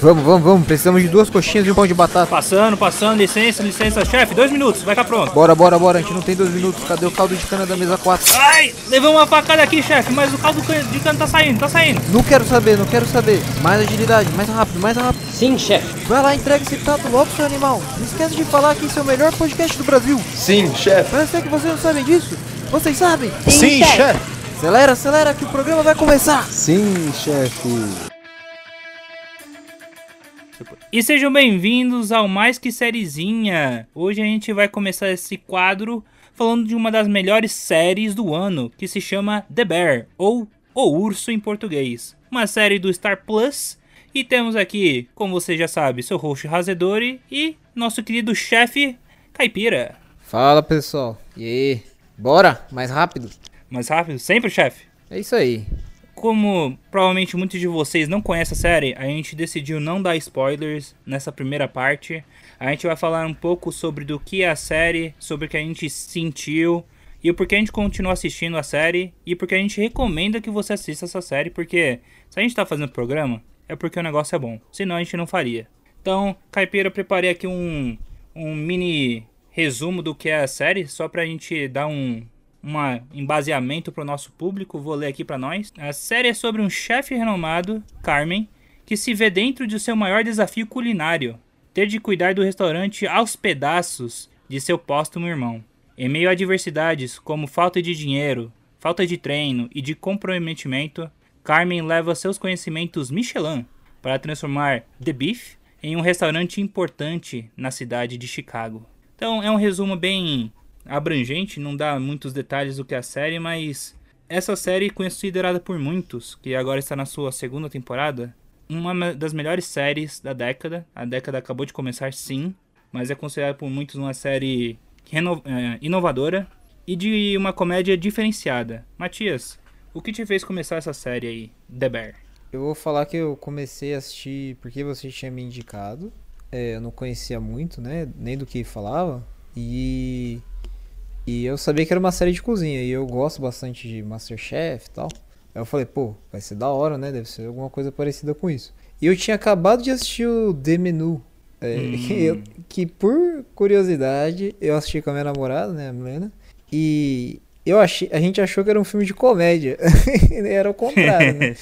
Vamos, vamos, vamos. Precisamos de duas coxinhas e um pão de batata. Passando, passando, licença, licença, chefe. Dois minutos, vai cá pronto. Bora, bora, bora. A gente não tem dois minutos. Cadê o caldo de cana da mesa 4? Ai, levou uma facada aqui, chefe, mas o caldo de cana tá saindo, tá saindo. Não quero saber, não quero saber. Mais agilidade, mais rápido, mais rápido. Sim, chefe. Vai lá, entrega esse tato logo, seu animal. Não esquece de falar que esse é o melhor podcast do Brasil. Sim, chefe. Parece que vocês não sabem disso. Vocês sabem? Sim, chefe. Acelera, acelera, que o programa vai começar. Sim, chefe. E sejam bem-vindos ao Mais Que Sériezinha. Hoje a gente vai começar esse quadro falando de uma das melhores séries do ano, que se chama The Bear, ou O Urso em português. Uma série do Star Plus. E temos aqui, como você já sabe, seu host Razedori e nosso querido chefe Caipira. Fala, pessoal. E aí? Bora, mais rápido. Mais rápido? Sempre, chefe? É isso aí. Como provavelmente muitos de vocês não conhecem a série, a gente decidiu não dar spoilers nessa primeira parte. A gente vai falar um pouco sobre do que é a série, sobre o que a gente sentiu e o porquê a gente continua assistindo a série e porque a gente recomenda que você assista essa série, porque se a gente tá fazendo programa, é porque o negócio é bom, senão a gente não faria. Então, Caipira, preparei aqui um, um mini resumo do que é a série, só pra gente dar um, um embaseamento para o nosso público, vou ler aqui para nós. A série é sobre um chefe renomado, Carmen, que se vê dentro de seu maior desafio culinário, ter de cuidar do restaurante aos pedaços de seu póstumo irmão. Em meio a adversidades como falta de dinheiro, falta de treino e de comprometimento, Carmen leva seus conhecimentos Michelin para transformar The Beef em um restaurante importante na cidade de Chicago. Então é um resumo bem abrangente, não dá muitos detalhes do que é a série, mas essa série é considerada por muitos, que agora está na sua segunda temporada, uma das melhores séries da década. A década acabou de começar, sim, mas é considerada por muitos uma série é, inovadora e de uma comédia diferenciada. Matias, o que te fez começar essa série aí, The Bear? Eu vou falar que eu comecei a assistir porque você tinha me indicado. É, eu não conhecia muito, né? Nem do que falava. E e eu sabia que era uma série de cozinha e eu gosto bastante de Masterchef e tal. Aí eu falei, pô, vai ser da hora, né? Deve ser alguma coisa parecida com isso. E eu tinha acabado de assistir o The Menu. É, hum. que, eu, que, por curiosidade eu assisti com a minha namorada, né, a Milena. E eu achei, a gente achou que era um filme de comédia. era o contrário, né?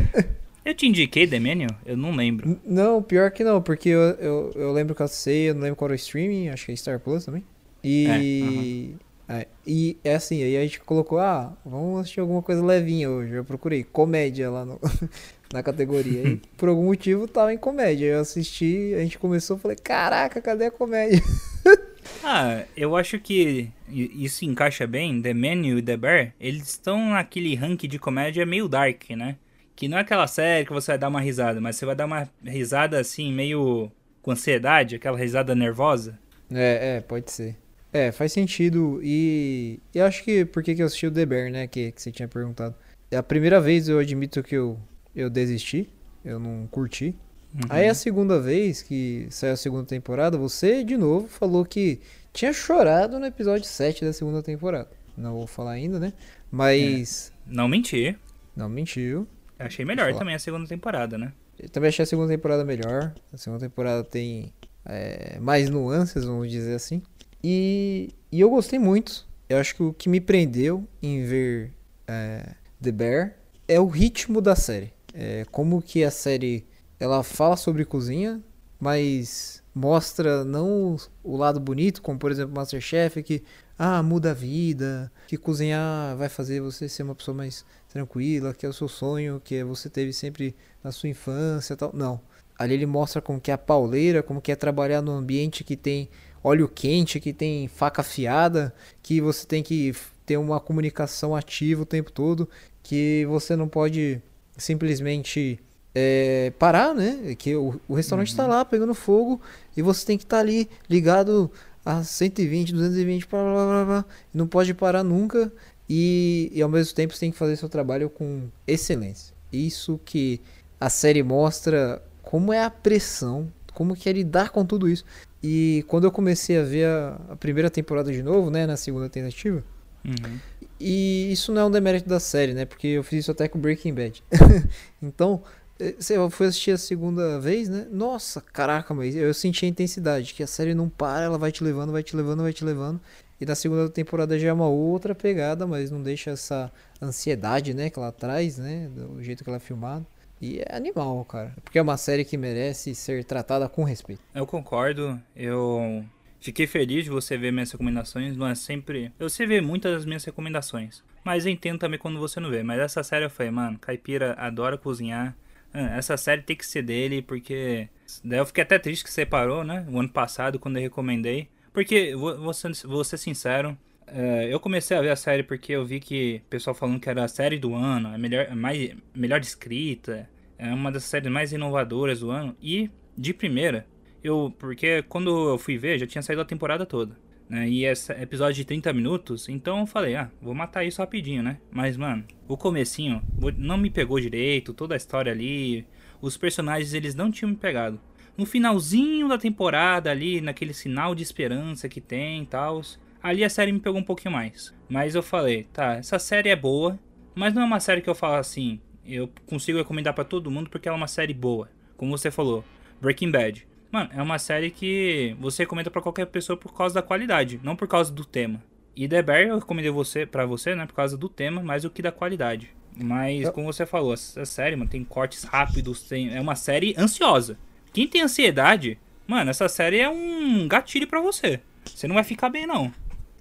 eu te indiquei The Menu? Eu não lembro. Não, pior que não, porque eu, eu, eu lembro que eu sei, eu não lembro qual era o streaming, acho que é Star Plus também. E. É, é, e é assim, aí a gente colocou, ah, vamos assistir alguma coisa levinha hoje. Eu procurei comédia lá no, na categoria. E por algum motivo tava em comédia. Eu assisti, a gente começou, falei, caraca, cadê a comédia? ah, eu acho que isso encaixa bem. The Menu e The Bear, eles estão naquele ranking de comédia meio dark, né? Que não é aquela série que você vai dar uma risada, mas você vai dar uma risada assim, meio com ansiedade, aquela risada nervosa. É, é, pode ser. É, faz sentido. E eu acho que por que, eu assisti o The Bear, né? Que, que você tinha perguntado. É a primeira vez eu admito que eu, eu desisti. Eu não curti. Uhum. Aí a segunda vez que saiu a segunda temporada, você de novo falou que tinha chorado no episódio 7 da segunda temporada. Não vou falar ainda, né? Mas. É. Não mentir. Não mentiu. Eu achei melhor também a segunda temporada, né? Eu também achei a segunda temporada melhor. A segunda temporada tem é, mais nuances, vamos dizer assim. E, e eu gostei muito. Eu acho que o que me prendeu em ver é, The Bear é o ritmo da série. É, como que a série ela fala sobre cozinha, mas mostra não o lado bonito, como por exemplo Masterchef, que ah, muda a vida, que cozinhar vai fazer você ser uma pessoa mais tranquila, que é o seu sonho, que você teve sempre na sua infância, tal. Não. Ali ele mostra como que é a pauleira, como que é trabalhar num ambiente que tem óleo quente, que tem faca afiada, que você tem que ter uma comunicação ativa o tempo todo, que você não pode simplesmente é, parar, né? Que o, o restaurante está uhum. lá pegando fogo e você tem que estar tá ali ligado a 120, 220, blá, blá, blá, blá, não pode parar nunca e, e ao mesmo tempo você tem que fazer seu trabalho com excelência. Isso que a série mostra como é a pressão, como que é lidar com tudo isso. E quando eu comecei a ver a, a primeira temporada de novo, né, na segunda tentativa, uhum. e isso não é um demérito da série, né, porque eu fiz isso até com Breaking Bad. então, eh, Você foi assistir a segunda vez, né? Nossa, caraca, mas eu senti a intensidade, que a série não para, ela vai te levando, vai te levando, vai te levando. E na segunda temporada já é uma outra pegada, mas não deixa essa ansiedade, né, que ela traz, né? Do jeito que ela é filmada. E é animal, cara. Porque é uma série que merece ser tratada com respeito. Eu concordo. Eu fiquei feliz de você ver minhas recomendações. Não é sempre. Eu sei ver muitas das minhas recomendações. Mas entendo também quando você não vê. Mas essa série eu falei, mano, Caipira adora cozinhar. Ah, Essa série tem que ser dele, porque. Daí eu fiquei até triste que separou, né? O ano passado, quando eu recomendei. Porque, vou, vou, ser, vou ser sincero, é, eu comecei a ver a série porque eu vi que o pessoal falando que era a série do ano, a melhor, a mais, melhor escrita, é uma das séries mais inovadoras do ano. E, de primeira, eu. Porque quando eu fui ver, já tinha saído a temporada toda. Né? E esse episódio de 30 minutos, então eu falei, ah, vou matar isso rapidinho, né? Mas, mano, o comecinho não me pegou direito, toda a história ali, os personagens eles não tinham me pegado. No finalzinho da temporada ali, naquele sinal de esperança que tem e tal, ali a série me pegou um pouquinho mais. Mas eu falei, tá, essa série é boa, mas não é uma série que eu falo assim, eu consigo recomendar pra todo mundo porque ela é uma série boa. Como você falou, Breaking Bad. Mano, é uma série que você recomenda pra qualquer pessoa por causa da qualidade, não por causa do tema. E The Bear eu recomendei você, pra você, né, por causa do tema, mais do que da qualidade. Mas, como você falou, essa série, mano, tem cortes rápidos, tem... é uma série ansiosa. Quem tem ansiedade, mano, essa série é um gatilho pra você. Você não vai ficar bem, não.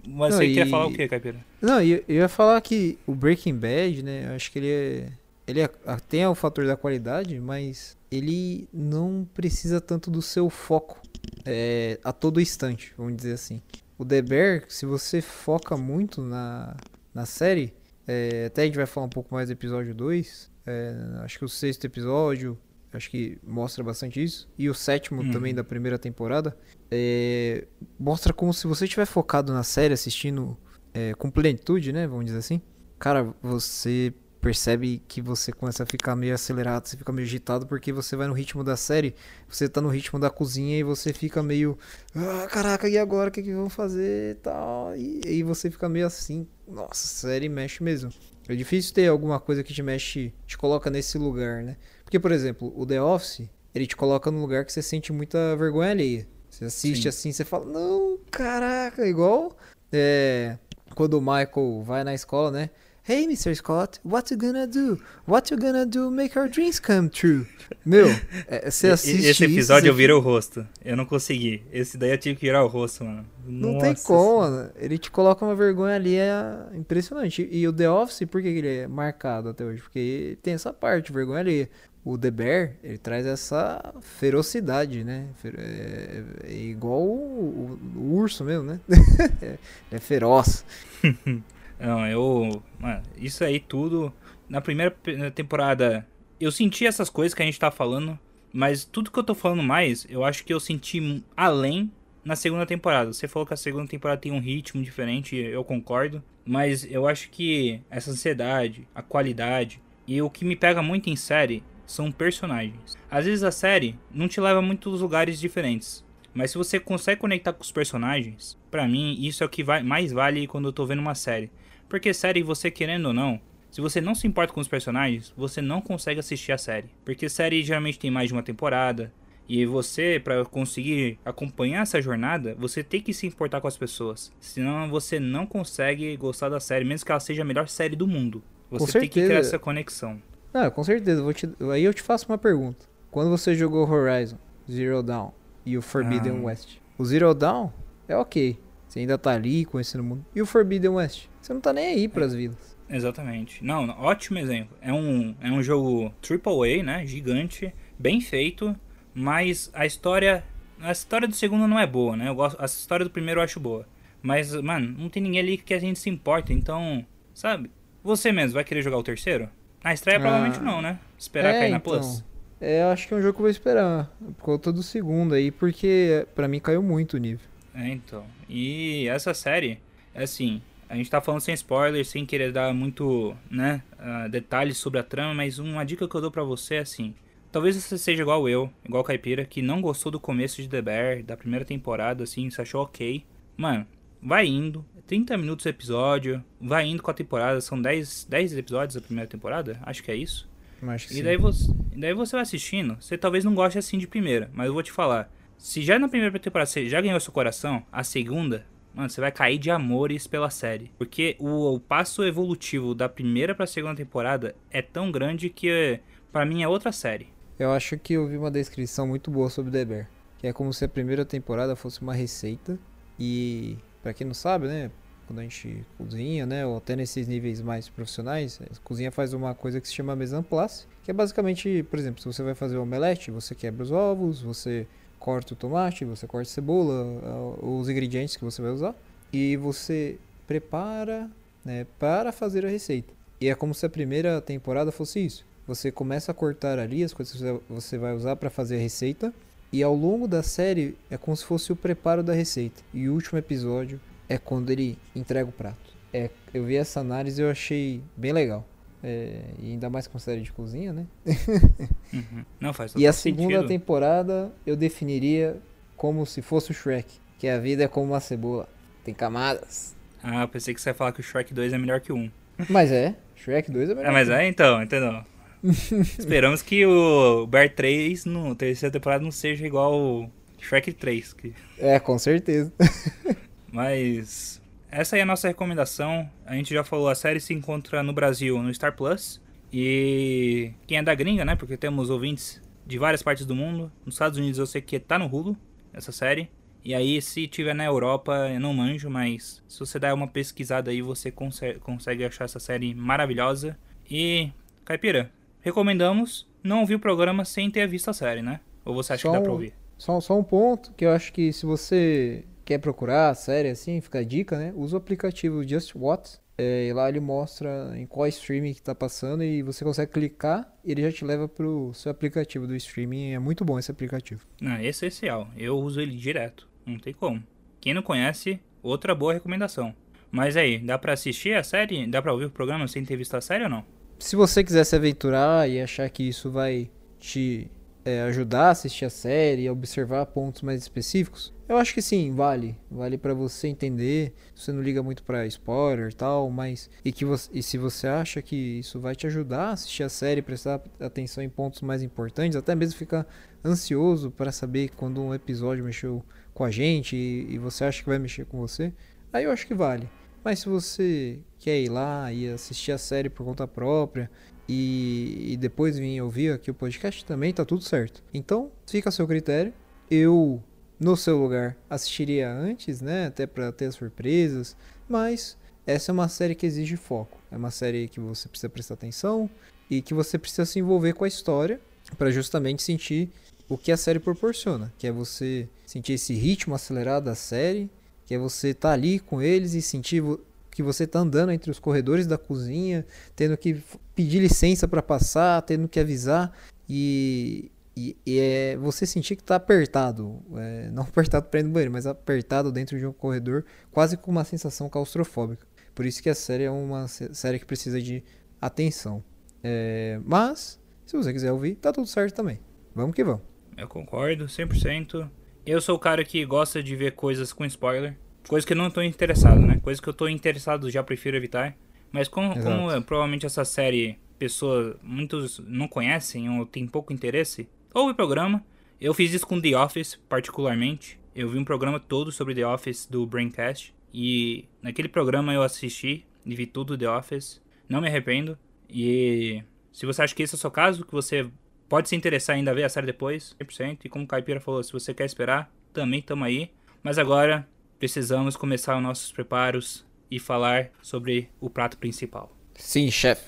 Mas Não, você e- quer falar o quê, Caipira? Não, eu eu ia falar que o Breaking Bad, né? Eu acho que ele é. Ele é- tem o fator da qualidade, mas ele não precisa tanto do seu foco é, a todo instante, vamos dizer assim. O The Bear, se você foca muito na, na série, é, até a gente vai falar um pouco mais do episódio 2, é, acho que o sexto episódio, acho que mostra bastante isso, e o sétimo Uhum. também da primeira temporada, é, mostra como se você estiver focado na série, assistindo é, com plenitude, né? Vamos dizer assim. Cara, você percebe que você começa a ficar meio acelerado, você fica meio agitado porque você vai no ritmo da série, você tá no ritmo da cozinha e você fica meio. Ah, caraca, e agora? O que, que vamos fazer e tal? E aí você fica meio assim. Nossa, a série mexe mesmo. É difícil ter alguma coisa que te mexe, te coloca nesse lugar, né? Porque, por exemplo, o The Office, ele te coloca num lugar que você sente muita vergonha alheia. Você assiste Sim. assim, você fala, não, caraca, igual é, quando o Michael vai na escola, né? Hey, Mr. Scott, what you gonna do? What you gonna do make our dreams come true? Meu, é, você assiste Esse isso, episódio você eu virei o rosto. Eu não consegui. Esse daí eu tive que virar o rosto, mano. Não tem como. Ele te coloca uma vergonha ali, é impressionante. E o The Office, por que que ele é marcado até hoje? Porque tem essa parte, vergonha ali. O The Bear, ele traz essa ferocidade, né? É, é igual o, o- o urso mesmo, né? é, é feroz. Não, eu. Mano, isso aí tudo. Na primeira temporada, eu senti essas coisas que a gente tá falando. Mas tudo que eu tô falando mais, eu acho que eu senti além na segunda temporada. Você falou que a segunda temporada tem um ritmo diferente, eu concordo. Mas eu acho que essa ansiedade, a qualidade e o que me pega muito em série são personagens. Às vezes a série não te leva a muitos lugares diferentes. Mas se você consegue conectar com os personagens, pra mim isso é o que vai- mais vale quando eu tô vendo uma série. Porque série, você querendo ou não, se você não se importa com os personagens, você não consegue assistir a série. Porque série geralmente tem mais de uma temporada. E você, pra conseguir acompanhar essa jornada, você tem que se importar com as pessoas. Senão você não consegue gostar da série, mesmo que ela seja a melhor série do mundo. Você tem que certeza. essa conexão. Ah, com certeza. Vou te... Aí eu te faço uma pergunta. Quando você jogou Horizon, Zero Dawn e o Forbidden Ah. West, o Zero Dawn é ok. Você ainda tá ali conhecendo o mundo. E o Forbidden West? Você não tá nem aí pras vilas. Exatamente. Não, não, ótimo exemplo. É um, é um jogo AAA, né? Gigante, bem feito, mas a história. A história do segundo não é boa, né? Eu gosto, a história do primeiro eu acho boa. Mas, mano, não tem ninguém ali que a gente se importa, então. Sabe? Você mesmo vai querer jogar o terceiro? Na estreia, Ah. provavelmente não, né? Esperar É, cair na então. Plus. É, eu acho que é um jogo que eu vou esperar. Por conta do segundo aí, porque pra mim caiu muito o nível. É, então. E essa série, é assim, a gente tá falando sem spoilers, sem querer dar muito, né, ah, detalhes sobre a trama, mas uma dica que eu dou pra você é assim. Talvez você seja igual eu, igual o Caipira, que não gostou do começo de The Bear, da primeira temporada, assim, você achou ok. Mano, vai indo, 30 minutos o episódio, vai indo com a temporada, são 10, 10 episódios da primeira temporada, acho que é isso. Acho que E sim. daí você, daí você vai assistindo, você talvez não goste assim de primeira, mas eu vou te falar. Se já na primeira temporada você já ganhou seu coração, a segunda, mano, você vai cair de amores pela série. Porque o, o passo evolutivo da primeira pra segunda temporada é tão grande que para mim é outra série. Eu acho que eu vi uma descrição muito boa sobre The Bear. Que é como se a primeira temporada fosse uma receita. E, pra quem não sabe, né? Quando a gente cozinha, né? Ou até nesses níveis mais profissionais, a cozinha faz uma coisa que se chama mise en place. Que é basicamente, por exemplo, se você vai fazer um omelete, você quebra os ovos, você corta o tomate, você corta a cebola, os ingredientes que você vai usar. E você prepara né, para fazer a receita. E é como se a primeira temporada fosse isso. Você começa a cortar ali as coisas que você vai usar para fazer a receita. E ao longo da série é como se fosse o preparo da receita. E o último episódio é quando ele entrega o prato. É, eu vi essa análise e eu achei bem legal. É, e ainda mais com série de cozinha, né? uhum. Não faz E a segunda sentido. temporada eu definiria como se fosse o Shrek. Que a vida é como uma cebola. Tem camadas. Ah, eu pensei que você ia falar que o Shrek 2 é melhor que o 1. Mas é. Shrek 2 é melhor. Ah, mas é então, entendeu? Esperamos que o Bear 3 no terceira temporada não seja igual o Shrek 3. Que... É, com certeza. Mas essa é a nossa recomendação. A gente já falou, a série se encontra no Brasil no Star Plus. E quem é da gringa, né? Porque temos ouvintes de várias partes do mundo. Nos Estados Unidos eu sei que tá no Hulu, essa série. E aí, se tiver na Europa, eu não manjo, mas se você der uma pesquisada aí, você consegue, consegue achar essa série maravilhosa. E, Caipira, recomendamos não ouvir o programa sem ter visto a série, né? Ou você acha só que dá pra ouvir? Só, só um ponto que eu acho que se você quer procurar a série assim, fica a dica, né? Usa o aplicativo Just Watch. É, e lá ele mostra em qual streaming que tá passando e você consegue clicar e ele já te leva pro seu aplicativo do streaming. É muito bom esse aplicativo. Não, é essencial. Eu uso ele direto. Não tem como. Quem não conhece, outra boa recomendação. Mas aí, dá pra assistir a série? Dá pra ouvir o programa sem ter visto a série ou não? Se você quiser se aventurar e achar que isso vai te é, ajudar a assistir a série e observar pontos mais específicos, eu acho que sim, vale. Vale para você entender. Você não liga muito para spoiler e tal, mas e que você, e se você acha que isso vai te ajudar a assistir a série, prestar atenção em pontos mais importantes, até mesmo ficar ansioso para saber quando um episódio mexeu com a gente e, e você acha que vai mexer com você, aí eu acho que vale. Mas se você quer ir lá e assistir a série por conta própria e, e depois vir ouvir aqui o podcast, também tá tudo certo. Então, fica a seu critério. Eu, no seu lugar, assistiria antes, né? Até para ter as surpresas. Mas essa é uma série que exige foco. É uma série que você precisa prestar atenção e que você precisa se envolver com a história para justamente sentir o que a série proporciona, que é você sentir esse ritmo acelerado da série que é você estar tá ali com eles e sentir que você está andando entre os corredores da cozinha, tendo que pedir licença para passar, tendo que avisar e, e, e é você sentir que está apertado, é, não apertado para ir no banheiro, mas apertado dentro de um corredor, quase com uma sensação claustrofóbica. Por isso que a série é uma série que precisa de atenção. É, mas, se você quiser ouvir, tá tudo certo também. Vamos que vamos. Eu concordo, 100%. Eu sou o cara que gosta de ver coisas com spoiler. Coisa que eu não estou interessado, né? Coisa que eu estou interessado já prefiro evitar. Mas como, como é, provavelmente essa série pessoas, muitos não conhecem ou tem pouco interesse, ouve o programa. Eu fiz isso com The Office, particularmente. Eu vi um programa todo sobre The Office do Braincast. E naquele programa eu assisti e vi tudo The Office. Não me arrependo. E se você acha que esse é o seu caso, que você Pode se interessar ainda ver a série depois, 100%. E como o Caipira falou, se você quer esperar, também estamos aí. Mas agora precisamos começar os nossos preparos e falar sobre o prato principal. Sim, chefe.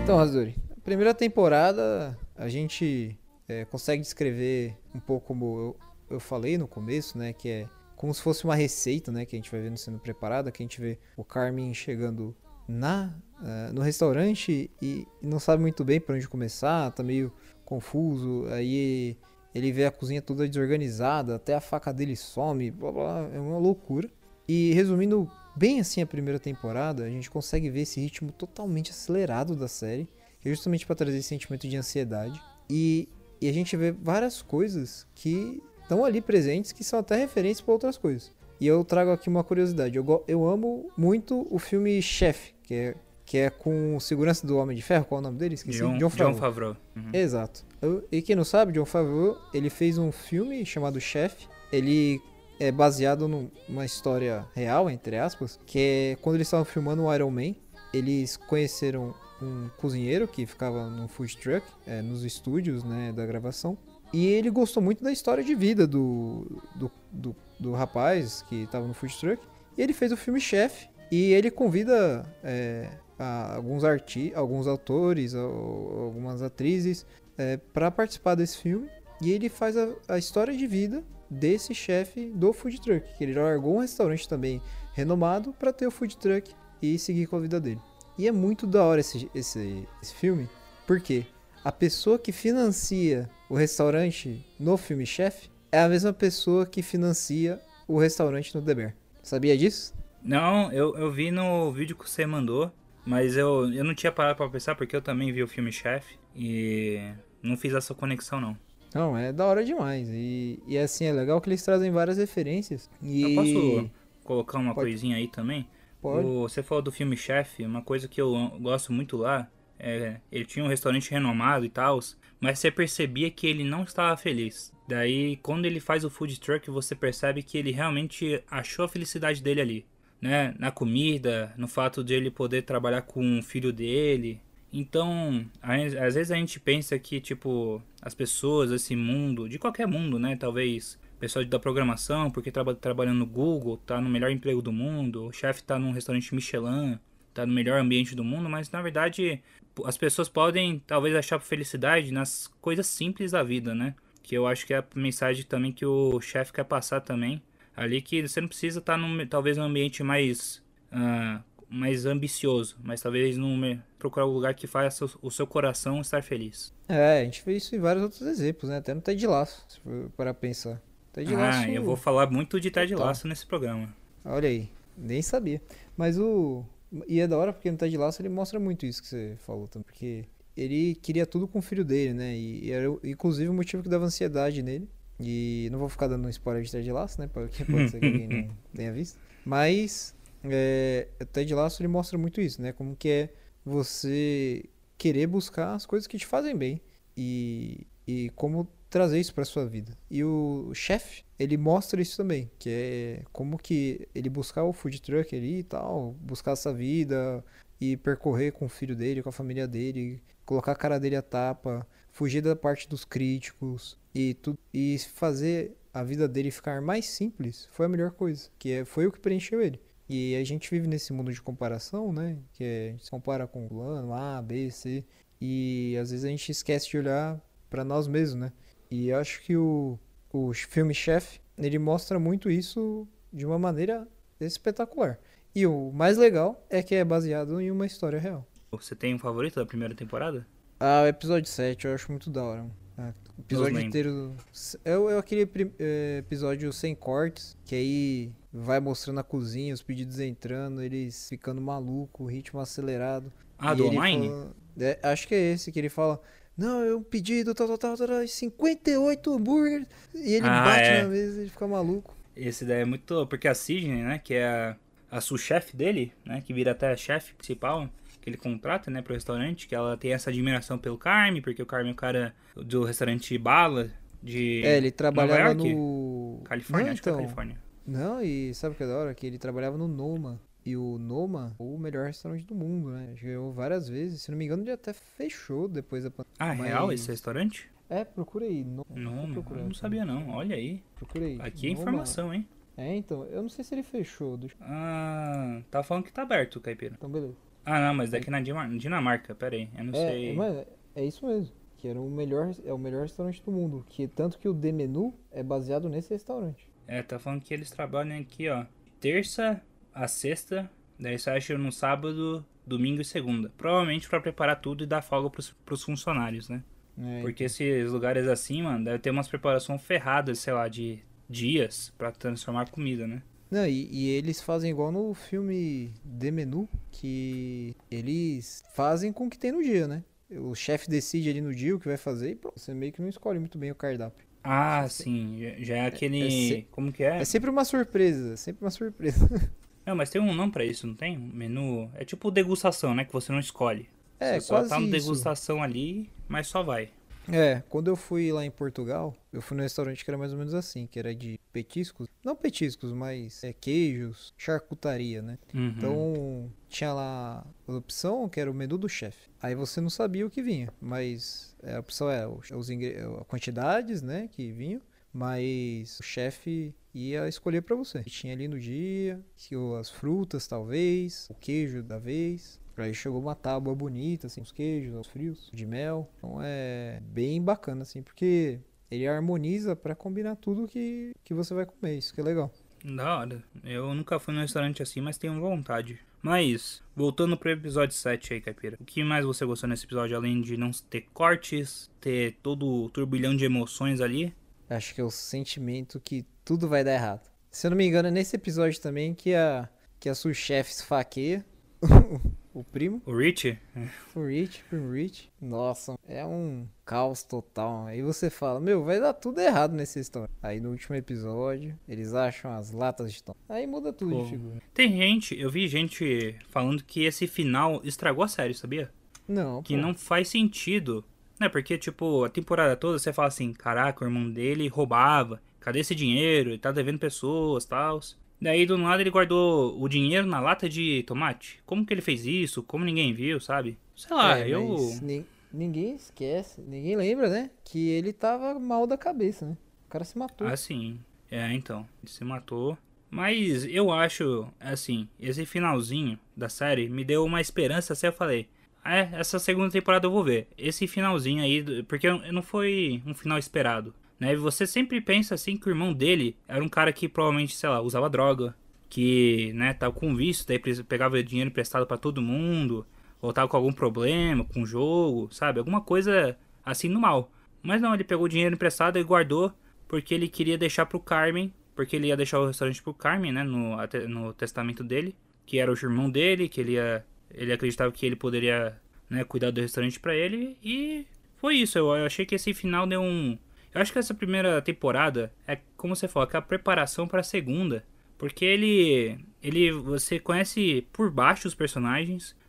Então, Razuri, primeira temporada a gente é, consegue descrever um pouco como eu, eu falei no começo, né? Que é como se fosse uma receita, né? Que a gente vai vendo sendo preparada, que a gente vê o Carmen chegando na uh, no restaurante e, não sabe muito bem para onde começar, tá meio confuso. Aí ele vê a cozinha toda desorganizada, até a faca dele some, blá blá, é uma loucura. E resumindo bem assim a primeira temporada, a gente consegue ver esse ritmo totalmente acelerado da série, que é justamente para trazer esse sentimento de ansiedade. E, e a gente vê várias coisas que estão ali presentes que são até referências para outras coisas. E eu trago aqui uma curiosidade. Eu, eu amo muito o filme Chef, que é que é com segurança do Homem de Ferro, qual é o nome dele? Esqueci. John, John Favreau. John Favreau. Uhum. Exato. E quem não sabe, John Favreau, ele fez um filme chamado Chef. Ele é baseado num- numa história real, entre aspas, que é quando eles estavam filmando o Iron Man, eles conheceram um cozinheiro que ficava num food truck, é, nos estúdios né, da gravação. E ele gostou muito da história de vida do, do, do, do rapaz que estava no food truck. E ele fez o filme Chef. E ele convida é, alguns, arti alguns autores, al- algumas atrizes para participar desse filme. E ele faz a, a história de vida desse chefe do food truck. Que ele largou um restaurante também renomado para ter o food truck e seguir com a vida dele. E é muito da hora esse, esse, esse filme, porque a pessoa que financia o restaurante no filme Chef é a mesma pessoa que financia o restaurante no The Bear. Sabia disso? Não, eu, eu vi no vídeo que você mandou, mas eu, eu não tinha parado pra pensar porque eu também vi o filme Chef e não fiz essa conexão não. Não, é da hora demais. E, e assim, é legal que eles trazem várias referências. E... Eu posso colocar uma Pode. coisinha aí também? Pode. O- você falou do filme Chef, uma coisa que eu gosto muito lá, é, ele tinha um restaurante renomado e tal, mas você percebia que ele não estava feliz. Daí, quando ele faz o food truck, você percebe que ele realmente achou a felicidade dele ali, né? Na comida, no fato de ele poder trabalhar com o filho dele. Então, às vezes a gente pensa que, tipo, as pessoas, esse mundo, de qualquer mundo, né? Talvez pessoal da programação, porque traba trabalhando no Google, tá no melhor emprego do mundo, o chefe tá num restaurante Michelin, tá no melhor ambiente do mundo, mas na verdade as pessoas podem talvez achar felicidade nas coisas simples da vida, né? Que eu acho que é a mensagem também que o chefe quer passar também. Ali que você não precisa estar num, talvez num ambiente mais ah, mais ambicioso, mas talvez num, procurar um lugar que faça o seu coração estar feliz. É, a gente vê isso em vários outros exemplos, né? Até no Ted Laço, se for para pensar. Ted Laço, Ah, eu vou falar muito de Ted. Lasso nesse programa. olha aí, nem sabia. Mas o... E é da hora porque no Ted Laço ele mostra muito isso que você falou também. Porque ele queria tudo com o filho dele, né? E, e era inclusive o motivo que dava ansiedade nele. E não vou ficar dando spoiler de Ted Laço, né? Porque pode ser que alguém não tenha visto. Mas é, o Ted Laço ele mostra muito isso, né? Como que é você querer buscar as coisas que te fazem bem e, e como trazer isso para sua vida. E o chefe, ele mostra isso também, que é como que ele buscar o food truck ali e tal, buscar essa vida e percorrer com o filho dele, com a família dele, colocar a cara dele à tapa, fugir da parte dos críticos e tudo e fazer a vida dele ficar mais simples foi a melhor coisa, que é, foi o que preencheu ele. E a gente vive nesse mundo de comparação, né? Que é, a gente se compara com o plano A, B, C. E às vezes a gente esquece de olhar para nós mesmos, né? E eu acho que o, o filme Chef, ele mostra muito isso de uma maneira espetacular. E o mais legal é que é baseado em uma história real. Você tem um favorito da primeira temporada? Ah, o episódio 7 eu acho muito da hora. Ah, episódio inteiro. É, o- é aquele é, episódio sem cortes, que aí vai mostrando a cozinha, os pedidos entrando, eles ficando maluco, o ritmo acelerado. Ah, do online? fala- é, acho que é esse que ele fala. Não, é um pedido, tal, tal, tal, tal, tal, 58 hambúrgueres. E ele Ah, bate é. na mesa e ele fica maluco. Esse daí é muito. Porque a Sidney, né? Que é a, a sous-chefe dele, né? Que vira até a chefe principal, que ele contrata, né? Pro restaurante. Que ela tem essa admiração pelo Carme, porque o Carme é o cara do restaurante Bala de. É, ele trabalhava Nova York? no. Califórnia, Não, acho que é então, Califórnia. Não, e sabe o que é da hora? Que ele trabalhava no Noma. E o Noma, o melhor restaurante do mundo, né? Ganhou várias vezes. Se não me engano, ele até fechou depois da pandemia. Ah, é Mas- real esse restaurante? É, procura aí. No... Não, não sabia não. Olha aí. Procura aí. Aqui é Noma. informação, hein? É, então. Eu não sei se ele fechou. Deixa... Ah, tá falando que tá aberto, Caipira. Então, beleza. Ah, não, mas daqui na Dinamar- Dinamarca, pera aí. Eu não É, sei. é, mas é isso mesmo. Que era o melhor, é o melhor restaurante do mundo. Que tanto que o The Menu é baseado nesse restaurante. É, tá falando que eles trabalham aqui, ó. Terça a sexta, daí você acha no sábado, domingo e segunda. Provavelmente pra preparar tudo e dar folga pros, pros funcionários, né? É, Porque esses lugares assim, mano, deve ter umas preparações ferradas, sei lá, de dias pra transformar comida, né? Não, e, e eles fazem igual no filme The Menu, que eles fazem com o que tem no dia, né? O chefe decide ali no dia o que vai fazer e pronto. Você meio que não escolhe muito bem o cardápio. Ah, sim, já- já é aquele. é se- Como que é? É sempre uma surpresa, sempre uma surpresa. Não, mas tem um nome pra isso, não tem? Um menu. É tipo degustação, né? Que você não escolhe. É, você só quase tá no isso. degustação ali, mas só vai. É, quando eu fui lá em Portugal, eu fui num restaurante que era mais ou menos assim, que era de petiscos, não petiscos, mas é, queijos, charcutaria, né? Uhum. Então tinha lá a opção que era o menu do chefe. Aí você não sabia o que vinha, mas é, a opção é os, ingre- a quantidades, né, que vinham, mas o chefe ia escolher pra você. Tinha ali no dia, as frutas talvez, o queijo da vez. Aí chegou uma tábua bonita, assim, os queijos, os frios, de mel. Então é bem bacana, assim, porque ele harmoniza pra combinar tudo que, que você vai comer. Isso que é legal. Da hora. Eu nunca fui num restaurante assim, mas tenho vontade. Mas, voltando pro episódio 7 aí, Caipira. O que mais você gostou nesse episódio, além de não ter cortes, ter todo o turbilhão de emoções ali? Acho que é o sentimento que tudo vai dar errado. Se eu não me engano, é nesse episódio também que a, que a sua chefe esfaqueia o primo, O Rich? o Rich, o primo Rich. Nossa, é um caos total. Aí você fala, meu, vai dar tudo errado nessa história. Aí no último episódio, eles acham as latas de tom. Aí muda tudo Pô. de figura. Tem gente, eu vi gente falando que esse final estragou a série, sabia? Não, Que pô. não faz sentido. Né, porque, tipo, a temporada toda você fala assim, caraca, o irmão dele roubava, cadê esse dinheiro? Ele tá devendo pessoas, tal. Daí, do nada, ele guardou o dinheiro na lata de tomate. Como que ele fez isso? Como ninguém viu, sabe? Sei lá, É, eu... ni- ninguém esquece, ninguém lembra, né? Que ele tava mal da cabeça, né? O cara se matou. Assim, é, então, ele se matou. Mas eu acho, assim, esse finalzinho da série me deu uma esperança, assim, eu falei, é, essa segunda temporada eu vou ver. Esse finalzinho aí, porque não foi um final esperado, né? Você sempre pensa, assim, que o irmão dele era um cara que provavelmente, sei lá, usava droga, que, né, tava com vício, daí pegava dinheiro emprestado pra todo mundo, ou tava com algum problema com o jogo, sabe? Alguma coisa assim no mal. Mas não, ele pegou o dinheiro emprestado e guardou porque ele queria deixar pro Carmen, porque ele ia deixar o restaurante pro Carmen, né, no, no testamento dele, que era o irmão dele, que ele ia, ele acreditava que ele poderia, né, cuidar do restaurante pra ele, e foi isso, eu, eu achei que esse final deu um... Eu acho que essa primeira temporada é, como você falou, que é a preparação pra segunda, porque ele, ele, você conhece por baixo os personagens,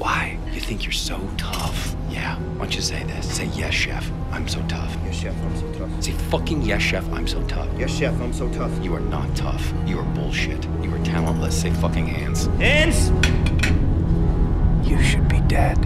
Why? You think you're so tough? Yeah. Why don't you say this? Say, yes, chef. I'm so tough. Yes, chef, I'm so tough. Say fucking yes, chef. I'm so tough. Yes, chef, I'm so tough. You are not tough. You are bullshit. You are talentless. Say fucking hands. Hands! You should be dead.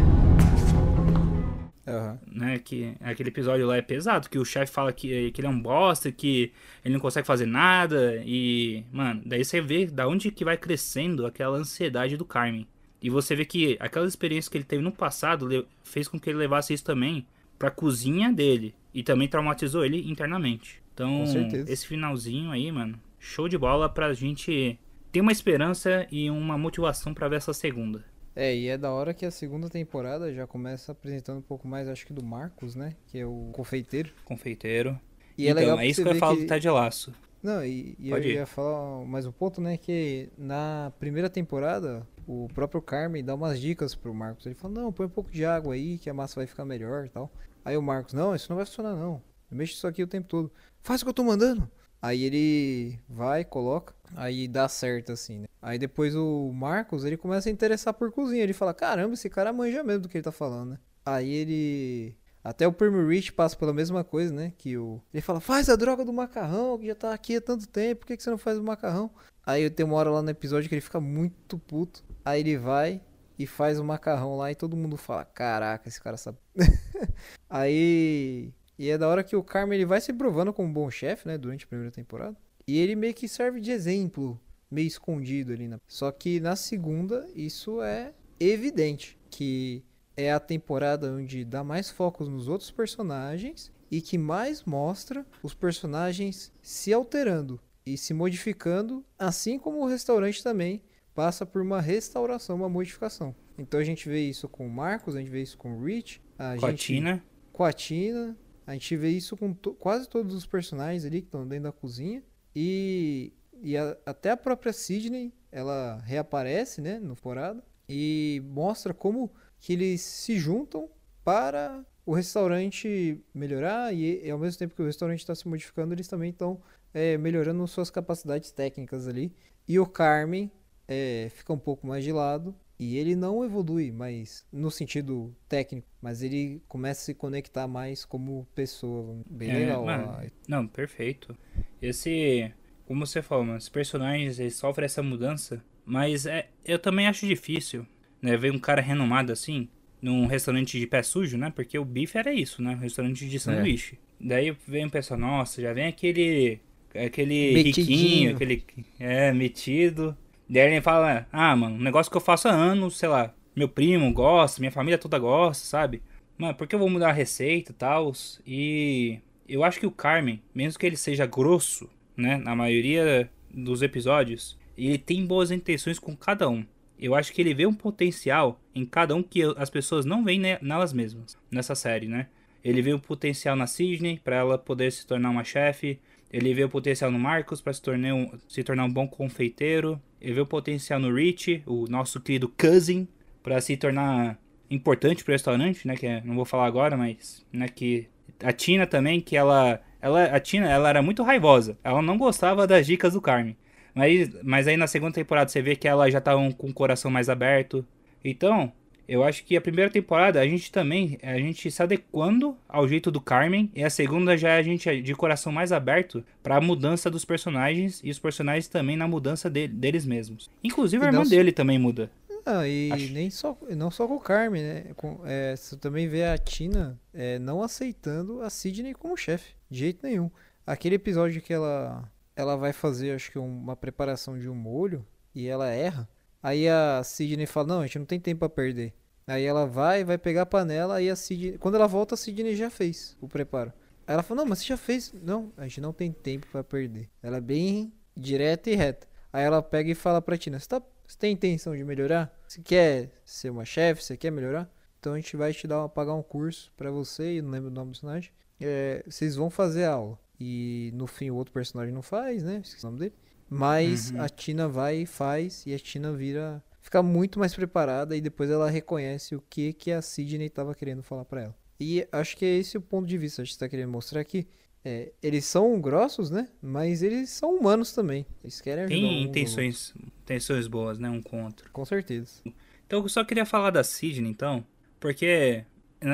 Aham. Né, que aquele episódio lá é pesado, que o chefe fala que, que ele é um bosta, que ele não consegue fazer nada, e, mano, daí você vê da onde que vai crescendo aquela ansiedade do Carmen. E você vê que aquela experiência que ele teve no passado fez com que ele levasse isso também pra cozinha dele, e também traumatizou ele internamente. Então, esse finalzinho aí, mano, show de bola pra gente ter uma esperança e uma motivação pra ver essa segunda. É, e é da hora que a segunda temporada já começa apresentando um pouco mais, acho que do Marcos, né? Que é o confeiteiro. Confeiteiro. E é então, legal é isso que eu falar que- do Ted Laço. Não, e, e eu ir. ia falar mais um ponto, né? Que na primeira temporada, o próprio Carmen dá umas dicas pro Marcos. Ele fala, não, põe um pouco de água aí, que a massa vai ficar melhor e tal. Aí o Marcos, não, isso não vai funcionar não. Eu mexo isso aqui o tempo todo. Faz o que eu tô mandando. Aí ele vai, coloca, aí dá certo assim, né? Aí depois o Marcos, ele começa a interessar por cozinha. Ele fala, caramba, esse cara manja mesmo do que ele tá falando, né? Aí ele... Até o Primo Rich passa pela mesma coisa, né? Que o... Ele fala, faz a droga do macarrão, que já tá aqui há tanto tempo, por que, que você não faz o macarrão? Aí tem uma hora lá no episódio que ele fica muito puto. Aí ele vai e faz o macarrão lá e todo mundo fala, caraca, esse cara sabe. Aí... E é da hora que o Carmen ele vai se provando como um bom chefe, né? Durante a primeira temporada. E ele meio que serve de exemplo, meio escondido ali. Na... Só que na segunda, isso é evidente. Que é a temporada onde dá mais focos nos outros personagens e que mais mostra os personagens se alterando e se modificando, assim como o restaurante também passa por uma restauração, uma modificação. Então a gente vê isso com o Marcos, a gente vê isso com o Rich, a Com a gente Tina. com a Tina. A gente vê isso com to- quase todos os personagens ali que estão dentro da cozinha. E, e a- até a própria Sidney, ela reaparece, né, no temporada. E mostra como que eles se juntam para o restaurante melhorar. E, e ao mesmo tempo que o restaurante está se modificando, eles também estão é, melhorando suas capacidades técnicas ali. E o Carmen é, fica um pouco mais de lado. E ele não evolui, mas no sentido técnico, mas ele começa a se conectar mais como pessoa. Bem É, legal. mano, Não, perfeito. Esse, como você falou, mano, os personagens eles sofrem essa mudança, mas é, eu também acho difícil, né, ver um cara renomado assim num restaurante de pé sujo, né? Porque o bife era isso, né? Um restaurante de sanduíche. Daí vem o pessoal, nossa, já vem aquele aquele Metidinho. riquinho, aquele é metido. Daí ele fala: "Ah, mano, um negócio que eu faço há anos, sei lá, meu primo gosta, minha família toda gosta, sabe? Mano, por que eu vou mudar a receita e tal? E eu acho que o Carmen, mesmo que ele seja grosso, né, na maioria dos episódios, ele tem boas intenções com cada um. Eu acho que ele vê um potencial em cada um que as pessoas não veem ne- nelas mesmas, nessa série, né? Ele vê o potencial na Sidney para ela poder se tornar uma chefe. Ele vê o potencial no Marcos para se, tornar um- se tornar um bom confeiteiro. Ele vê o potencial no Rich, o nosso querido cousin, para se tornar importante pro restaurante, né? Que é- não vou falar agora, mas né, que a Tina também, que ela, ela, a Tina, ela era muito raivosa. Ela não gostava das dicas do Carmen. Mas, mas aí na segunda temporada você vê que ela já tá um- com o coração mais aberto. Então, eu acho que a primeira temporada a gente também, a gente se adequando ao jeito do Carmen, e a segunda já é a gente de coração mais aberto pra mudança dos personagens e os personagens também na mudança de- deles mesmos. Inclusive a irmã dele também muda. Ah, e Acho- nem só, não só com o Carmen, né? Com, é, você também vê a Tina é, não aceitando a Sidney como chefe, de jeito nenhum. Aquele episódio que ela, ela vai fazer, acho que uma preparação de um molho e ela erra. Aí a Sidney fala: Não, a gente não tem tempo pra perder. Aí ela vai, vai pegar a panela, aí a Sidney. Quando ela volta, a Sidney já fez o preparo. Aí ela fala: Não, mas você já fez. Não, a gente não tem tempo pra perder. Ela é bem direta e reta. Aí ela pega e fala pra Tina: Você, tá, tem intenção de melhorar? Você quer ser uma chefe? Você quer melhorar? Então a gente vai te dar, pagar um curso pra você, e não lembro o nome do personagem. É, vocês vão fazer a aula. E no fim o outro personagem não faz, né? Esqueci o nome dele. Mas Uhum. a Tina vai e faz, e a Tina vira. Fica muito mais preparada e depois ela reconhece o que, que a Sidney estava querendo falar pra ela. E acho que é esse o ponto de vista que a gente tá querendo mostrar aqui. É, eles são grossos, né? Mas eles são humanos também. Eles querem ajudar Tem intenções, intenções boas, né? Um contra. Com certeza. Então eu só queria falar da Sidney, então, porque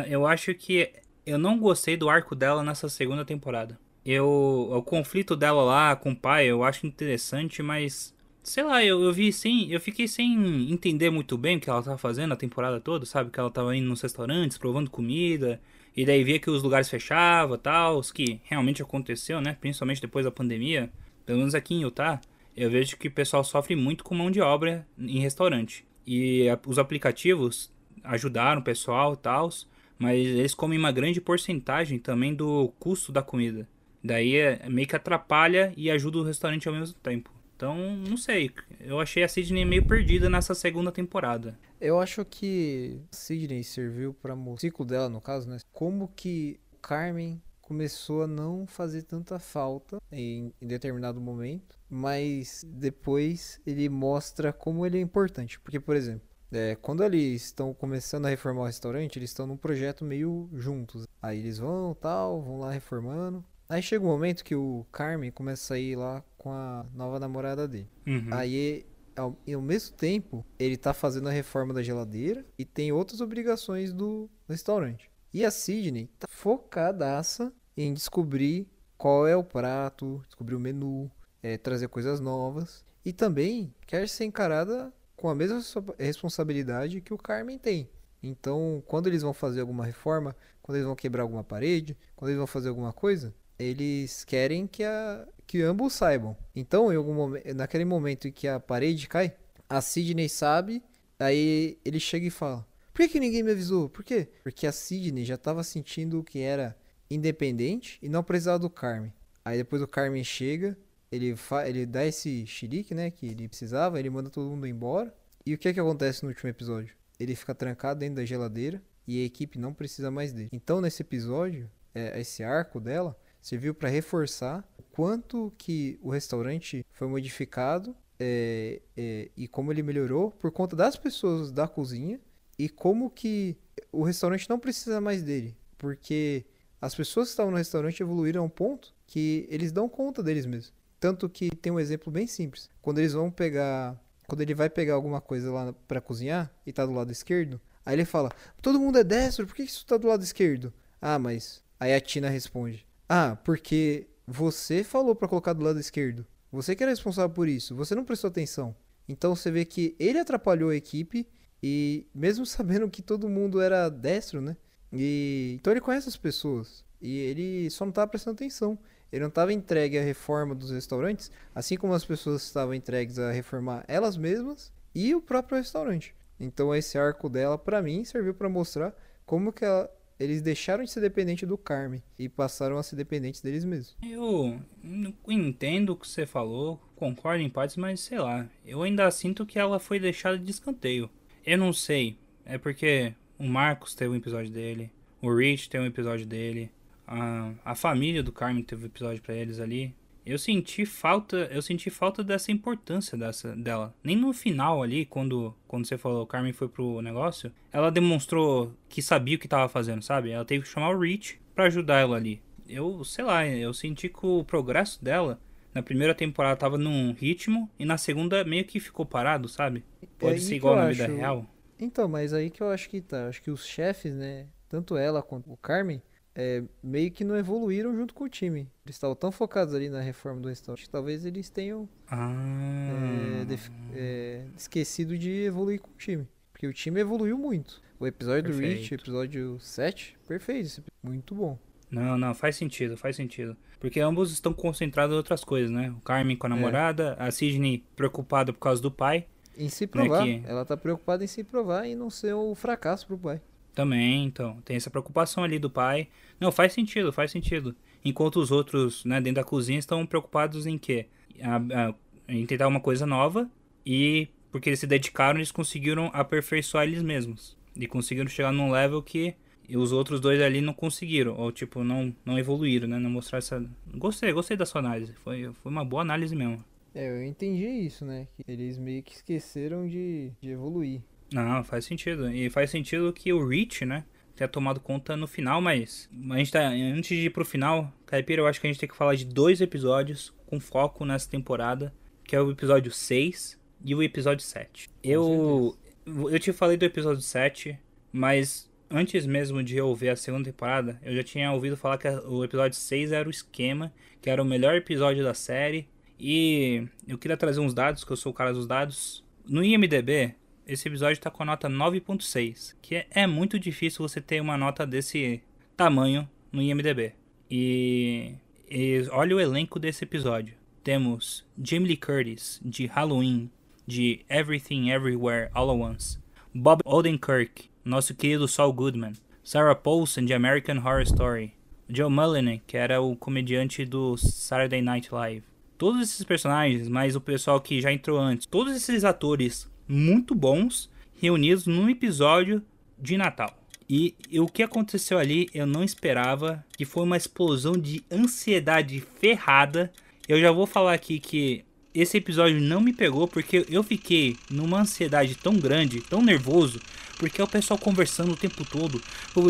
eu acho que eu não gostei do arco dela nessa segunda temporada. Eu, o conflito dela lá com o pai eu acho interessante, mas sei lá, eu, eu vi sem, eu fiquei sem entender muito bem o que ela tava fazendo a temporada toda, sabe? Que ela tava indo nos restaurantes, provando comida, e daí via que os lugares fechavam, tal, os que realmente aconteceu, né? Principalmente depois da pandemia, pelo menos aqui em Utah, eu vejo que o pessoal sofre muito com mão de obra em restaurante. E a- os aplicativos ajudaram o pessoal tal, mas eles comem uma grande porcentagem também do custo da comida. Daí é, meio que atrapalha e ajuda o restaurante ao mesmo tempo. Então, não sei. Eu achei a Sidney meio perdida nessa segunda temporada. Eu acho que Sidney serviu para o ciclo dela, no caso, né? Como que Carmen começou a não fazer tanta falta em, em determinado momento, mas depois ele mostra como ele é importante. Porque, por exemplo, é, quando eles estão começando a reformar o restaurante, eles estão num projeto meio juntos. Aí eles vão, tal, vão lá reformando. Aí chega um momento que o Carmen começa a sair lá com a nova namorada dele. Uhum. Aí, ao, e ao mesmo tempo, ele tá fazendo a reforma da geladeira e tem outras obrigações do restaurante. E a Sidney tá focadaça em descobrir qual é o prato, descobrir o menu, é, trazer coisas novas. E também quer ser encarada com a mesma respo- responsabilidade que o Carmen tem. Então, quando eles vão fazer alguma reforma, quando eles vão quebrar alguma parede, quando eles vão fazer alguma coisa, eles querem que, a, que ambos saibam. Então, em algum momento, naquele momento em que a parede cai, a Sidney sabe, aí ele chega e fala: Por que, que ninguém me avisou? Por quê? Porque a Sidney já estava sentindo que era independente e não precisava do Carmen. Aí depois o Carmen chega, ele, ele dá esse xerique, né, que ele precisava, ele manda todo mundo embora. E o que é que acontece no último episódio? ele fica trancado dentro da geladeira e a equipe não precisa mais dele. Então, nesse episódio, é, esse arco dela serviu para reforçar o quanto que o restaurante foi modificado é, é, e como ele melhorou por conta das pessoas da cozinha e como que o restaurante não precisa mais dele, porque as pessoas que estavam no restaurante evoluíram a um ponto que eles dão conta deles mesmos. Tanto que tem um exemplo bem simples. Quando eles vão pegar, quando ele vai pegar alguma coisa lá para cozinhar e tá do lado esquerdo, aí ele fala: "Todo mundo é destro, por que isso tá do lado esquerdo?" Ah, mas aí a Tina responde: "Ah, porque você falou para colocar do lado esquerdo. Você que era responsável por isso. Você não prestou atenção." Então você vê que ele atrapalhou a equipe e mesmo sabendo que todo mundo era destro, né? E então ele conhece as pessoas e ele só não estava prestando atenção. Ele não estava entregue à reforma dos restaurantes, assim como as pessoas estavam entregues a reformar elas mesmas e o próprio restaurante. Então esse arco dela, para mim, serviu para mostrar como que ela, eles deixaram de ser dependentes do Carmen e passaram a ser dependentes deles mesmos. Eu entendo o que você falou, concordo em partes, mas sei lá, eu ainda sinto que ela foi deixada de escanteio. Eu não sei. É porque o Marcos teve um episódio dele. O Rich teve um episódio dele. A, a família do Carmen teve um episódio para eles ali. Eu senti falta, eu senti falta dessa importância dessa dela. Nem no final ali, quando quando você falou o Carmen foi pro negócio, ela demonstrou que sabia o que tava fazendo, sabe? Ela teve que chamar o Rich para ajudar ela ali. Eu, sei lá, eu senti que o progresso dela na primeira temporada tava num ritmo e na segunda meio que ficou parado, sabe? Pode É ser igual na vida acho. real. Então, mas aí que eu acho que tá. Acho que os chefes, né? Tanto ela quanto o Carmen, é, meio que não evoluíram junto com o time. Eles estavam tão focados ali na reforma do restaurante que talvez eles tenham Ah. é, é, esquecido de evoluir com o time. Porque o time evoluiu muito. O episódio do Rich, Perfeito. episódio 7, perfeito. Muito bom. Não, não, faz sentido, faz sentido. Porque ambos estão concentrados em outras coisas, né? O Carmen É. com a namorada, a Sidney preocupada por causa do pai. Em se provar. que- Ela tá preocupada em se provar e não ser um fracasso pro pai. Também, então, tem essa preocupação ali do pai. Não, faz sentido, faz sentido. Enquanto os outros, né, dentro da cozinha estão preocupados em quê? A- a- em tentar uma coisa nova e porque eles se dedicaram, eles conseguiram aperfeiçoar eles mesmos. E conseguiram chegar num level que os outros dois ali não conseguiram. Ou, tipo, não, não evoluíram, né? Não mostraram essa... Gostei, gostei da sua análise. Foi, foi uma boa análise mesmo. É, eu entendi isso, né? Que eles meio que esqueceram de, de evoluir. Não, faz sentido. E faz sentido que o Rich, né, tenha tomado conta no final, mas a gente tá, antes de ir pro final, Caipira, eu acho que a gente tem que falar de dois episódios com foco nessa temporada, que é o episódio 6 e o episódio 7. Eu eu te falei do episódio 7, mas antes mesmo de eu ver a segunda temporada, eu já tinha ouvido falar que o episódio 6 era o esquema, que era o melhor episódio da série. E eu queria trazer uns dados, que eu sou o cara dos dados. No IMDB, esse episódio tá com a nota 9.6, que é, é muito difícil você ter uma nota desse tamanho no IMDB. E, e olha o elenco desse episódio. Temos Jamie Lee Curtis, de Halloween, de Everything Everywhere All at Once. Bob Odenkirk, nosso querido Saul Goodman. Sarah Paulson, de American Horror Story. Joe Mullany, que era o comediante do Saturday Night Live. Todos esses personagens, mais o pessoal que já entrou antes, todos esses atores muito bons reunidos num episódio de Natal. E, o que aconteceu ali eu não esperava, que foi uma explosão de ansiedade ferrada. Eu já vou falar aqui que esse episódio não me pegou porque eu fiquei numa ansiedade tão grande, tão nervoso, porque é o pessoal conversando o tempo todo.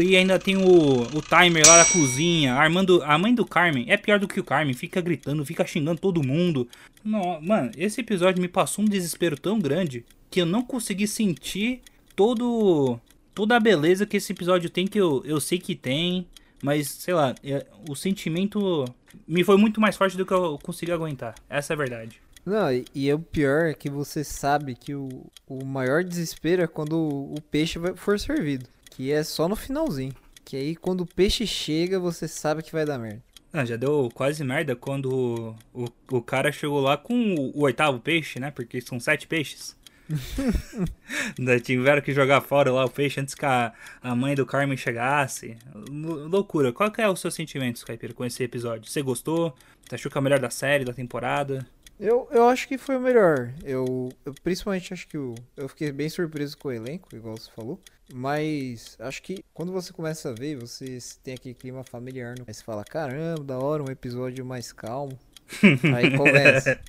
E ainda tem o, o timer lá da cozinha, armando. A mãe do Carmen é pior do que o Carmen, fica gritando, fica xingando todo mundo. Não, mano, esse episódio me passou um desespero tão grande que eu não consegui sentir todo toda a beleza que esse episódio tem que eu, eu sei que tem, mas sei lá, é- o sentimento me foi muito mais forte do que eu consegui aguentar. Essa é a verdade. Não, e, e é o pior é que você sabe que o, o maior desespero é quando o, o peixe for servido. Que é só no finalzinho. Que aí quando o peixe chega, você sabe que vai dar merda. Ah, já deu quase merda quando o, o, o cara chegou lá com o, o oitavo peixe, né? Porque são sete peixes. Tiveram que jogar fora lá o peixe antes que a, a mãe do Carmen chegasse. Lou- Loucura. Qual que é o seu sentimento, Caipira, com esse episódio? Você gostou? Você achou que é o melhor da série, da temporada? Eu, eu acho que foi o melhor. Eu, eu principalmente acho que o, eu fiquei bem surpreso com o elenco, igual você falou. Mas acho que quando você começa a ver, você tem aquele clima familiar. Né? Aí você fala, caramba, da hora, um episódio mais calmo. Aí começa.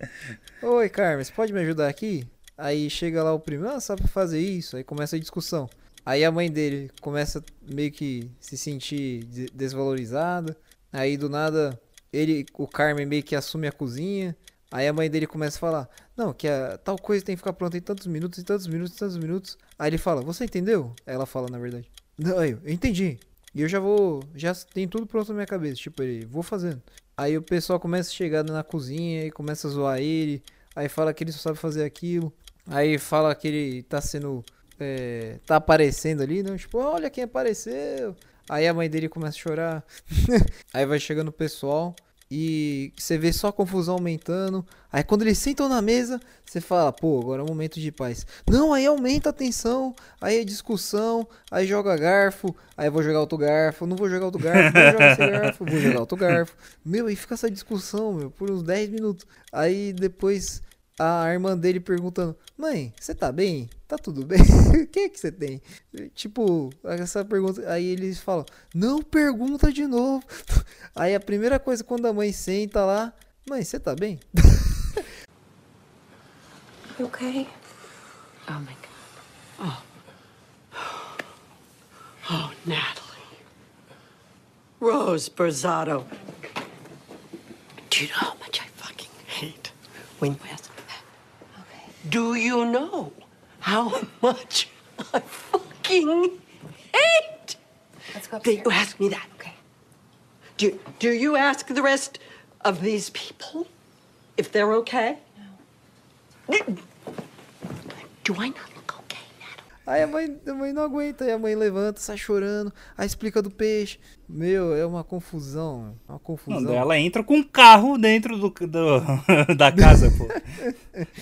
Oi, Carmen, você pode me ajudar aqui? Aí chega lá o primeiro, ah, sabe fazer isso? Aí começa a discussão. Aí a mãe dele começa meio que se sentir de- desvalorizada. Aí do nada ele, o Carmen meio que assume a cozinha. Aí a mãe dele começa a falar: Não, que a tal coisa tem que ficar pronta em tantos minutos, em tantos minutos, em tantos minutos. Aí ele fala: Você entendeu? Ela fala, na verdade: Não, eu entendi. E eu já vou. Já tem tudo pronto na minha cabeça. Tipo, ele, vou fazendo. Aí o pessoal começa a chegar na cozinha e começa a zoar ele. Aí fala que ele só sabe fazer aquilo. Aí fala que ele tá sendo. é, tá aparecendo ali, né? Tipo, olha quem apareceu. Aí a mãe dele começa a chorar. Aí vai chegando o pessoal. E você vê só a confusão aumentando. Aí quando eles sentam na mesa, você fala, pô, agora é um momento de paz. Não, aí aumenta a tensão, aí é discussão, aí joga garfo, aí eu vou jogar outro garfo, não vou jogar outro garfo, vou jogar esse garfo, vou jogar outro garfo. Meu, aí fica essa discussão, meu, por uns 10 minutos. Aí depois a irmã dele perguntando: Mãe, você tá bem? Tá tudo bem? O que é que você tem? Tipo, essa pergunta. Aí eles falam: Não pergunta de novo. Aí a primeira coisa quando a mãe senta lá: Mãe, você tá bem? You okay? Oh my god. Oh. Oh, Natalie. Rose Berzato. Do you know how much I fucking hate when you Do you know how much I fucking hate Let's go that upstairs. you ask me that? Okay. Do, do you ask the rest of these people if they're okay? No. Do I not look okay, Natalie? Aí a mãe, a mãe não aguenta, aí a mãe levanta, sai chorando, aí explica do peixe. Meu, é uma confusão, é uma confusão. Não, ela entra com um carro dentro do, do- da casa, pô.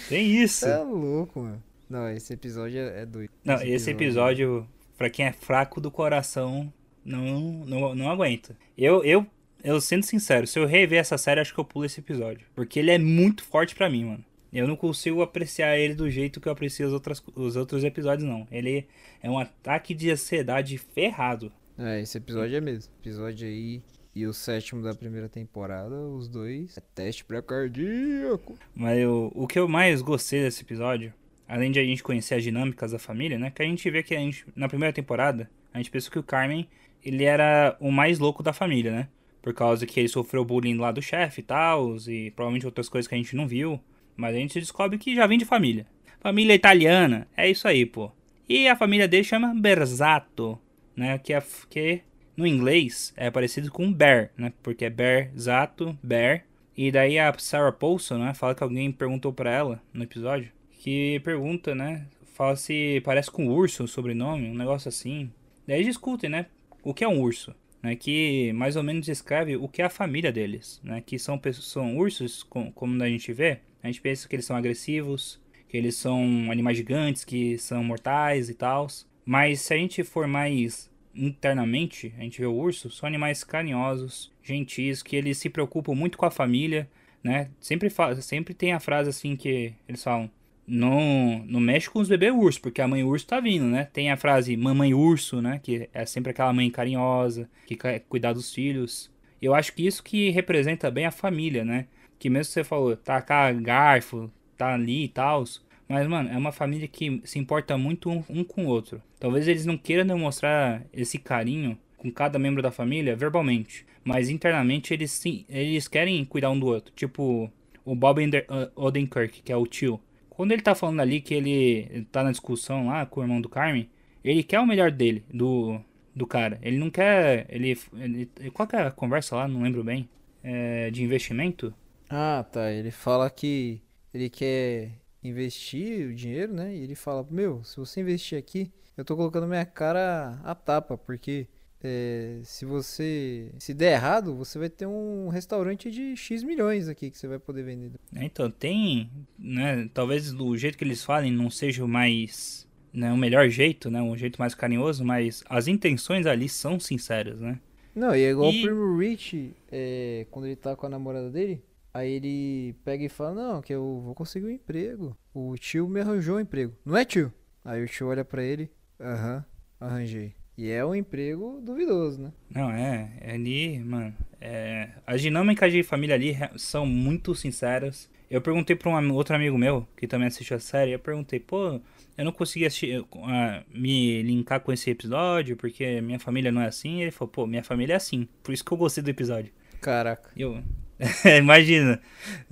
Tem isso. É louco, mano. Não, esse episódio é é doido. Não, esse episódio, pra quem é fraco do coração, não, não, não aguenta. Eu, eu, eu sendo sincero, se eu rever essa série, acho que eu pulo esse episódio. Porque ele é muito forte pra mim, mano. Eu não consigo apreciar ele do jeito que eu aprecio os, outras, os outros episódios, não. Ele é um ataque de ansiedade ferrado. É, esse episódio é mesmo. Episódio aí e o sétimo da primeira temporada, os dois. É teste pré-cardíaco. Mas eu- o que eu mais gostei desse episódio, além de a gente conhecer as dinâmicas da família, né? Que a gente vê que a gente, na primeira temporada, a gente pensou que o Carmen, ele era o mais louco da família, né? Por causa que ele sofreu bullying lá do chefe e tal, e provavelmente outras coisas que a gente não viu. Mas a gente descobre que já vem de família. Família italiana, é isso aí, pô. E a família dele chama Berzato, né? Que, é, que no inglês é parecido com Bear, né? Porque é Berzato, Bear. E daí a Sarah Paulson, né? Fala que alguém perguntou pra ela no episódio. Que pergunta, né? Fala se parece com urso o sobrenome, um negócio assim. Daí discutem, né? O que é um urso? Né, que mais ou menos descreve o que é a família deles, né? Que são pessoas, são ursos, com- como a gente vê, a gente pensa que eles são agressivos, que eles são animais gigantes, que são mortais e tal. Mas se a gente for mais internamente, a gente vê o urso, são animais carinhosos, gentis, que eles se preocupam muito com a família, né? Sempre, sempre tem a frase assim que eles falam, não, não mexe com os bebês urso, porque a mãe urso tá vindo, né? Tem a frase mamãe urso, né? Que é sempre aquela mãe carinhosa, que quer cuidar dos filhos. Eu acho que isso que representa bem a família, né? Que mesmo você falou, tá cá garfo, tá ali e tal. Mas, mano, é uma família que se importa muito um, um com o outro. Talvez eles não queiram demonstrar esse carinho com cada membro da família verbalmente. Mas internamente eles sim, eles querem cuidar um do outro. Tipo, o Bob Ender- uh, Odenkirk, que é o tio. Quando ele tá falando ali que ele tá na discussão lá com o irmão do Carmen, ele quer o melhor dele, do, do cara. Ele não quer. Ele, ele. Qual que é a conversa lá? Não lembro bem. É, de investimento? Ah, tá. Ele fala que ele quer investir o dinheiro, né? E ele fala: Meu, se você investir aqui, eu tô colocando minha cara a tapa, porque é, se você se der errado, você vai ter um restaurante de X milhões aqui que você vai poder vender. É, Então, tem, né, talvez do jeito que eles falem não seja o mais, né, o melhor jeito, né, um jeito mais carinhoso, mas as intenções ali são sinceras, né? Não, e é igual E- o Primo Rich, é, quando ele tá com a namorada dele, Aí ele pega e fala, não, que eu vou conseguir um emprego. O tio me arranjou um emprego. Não é, tio? Aí o tio olha pra ele, aham, arranjei. E é um emprego duvidoso, né? Não, é, é ali, mano, é, as dinâmicas de família ali são muito sinceras. Eu perguntei pra um outro amigo meu, que também assistiu a série, eu perguntei, pô, eu não consegui assistir, ah, me linkar com esse episódio, porque minha família não é assim. Ele falou, pô, minha família é assim, por isso que eu gostei do episódio. Caraca. E Eu, imagina.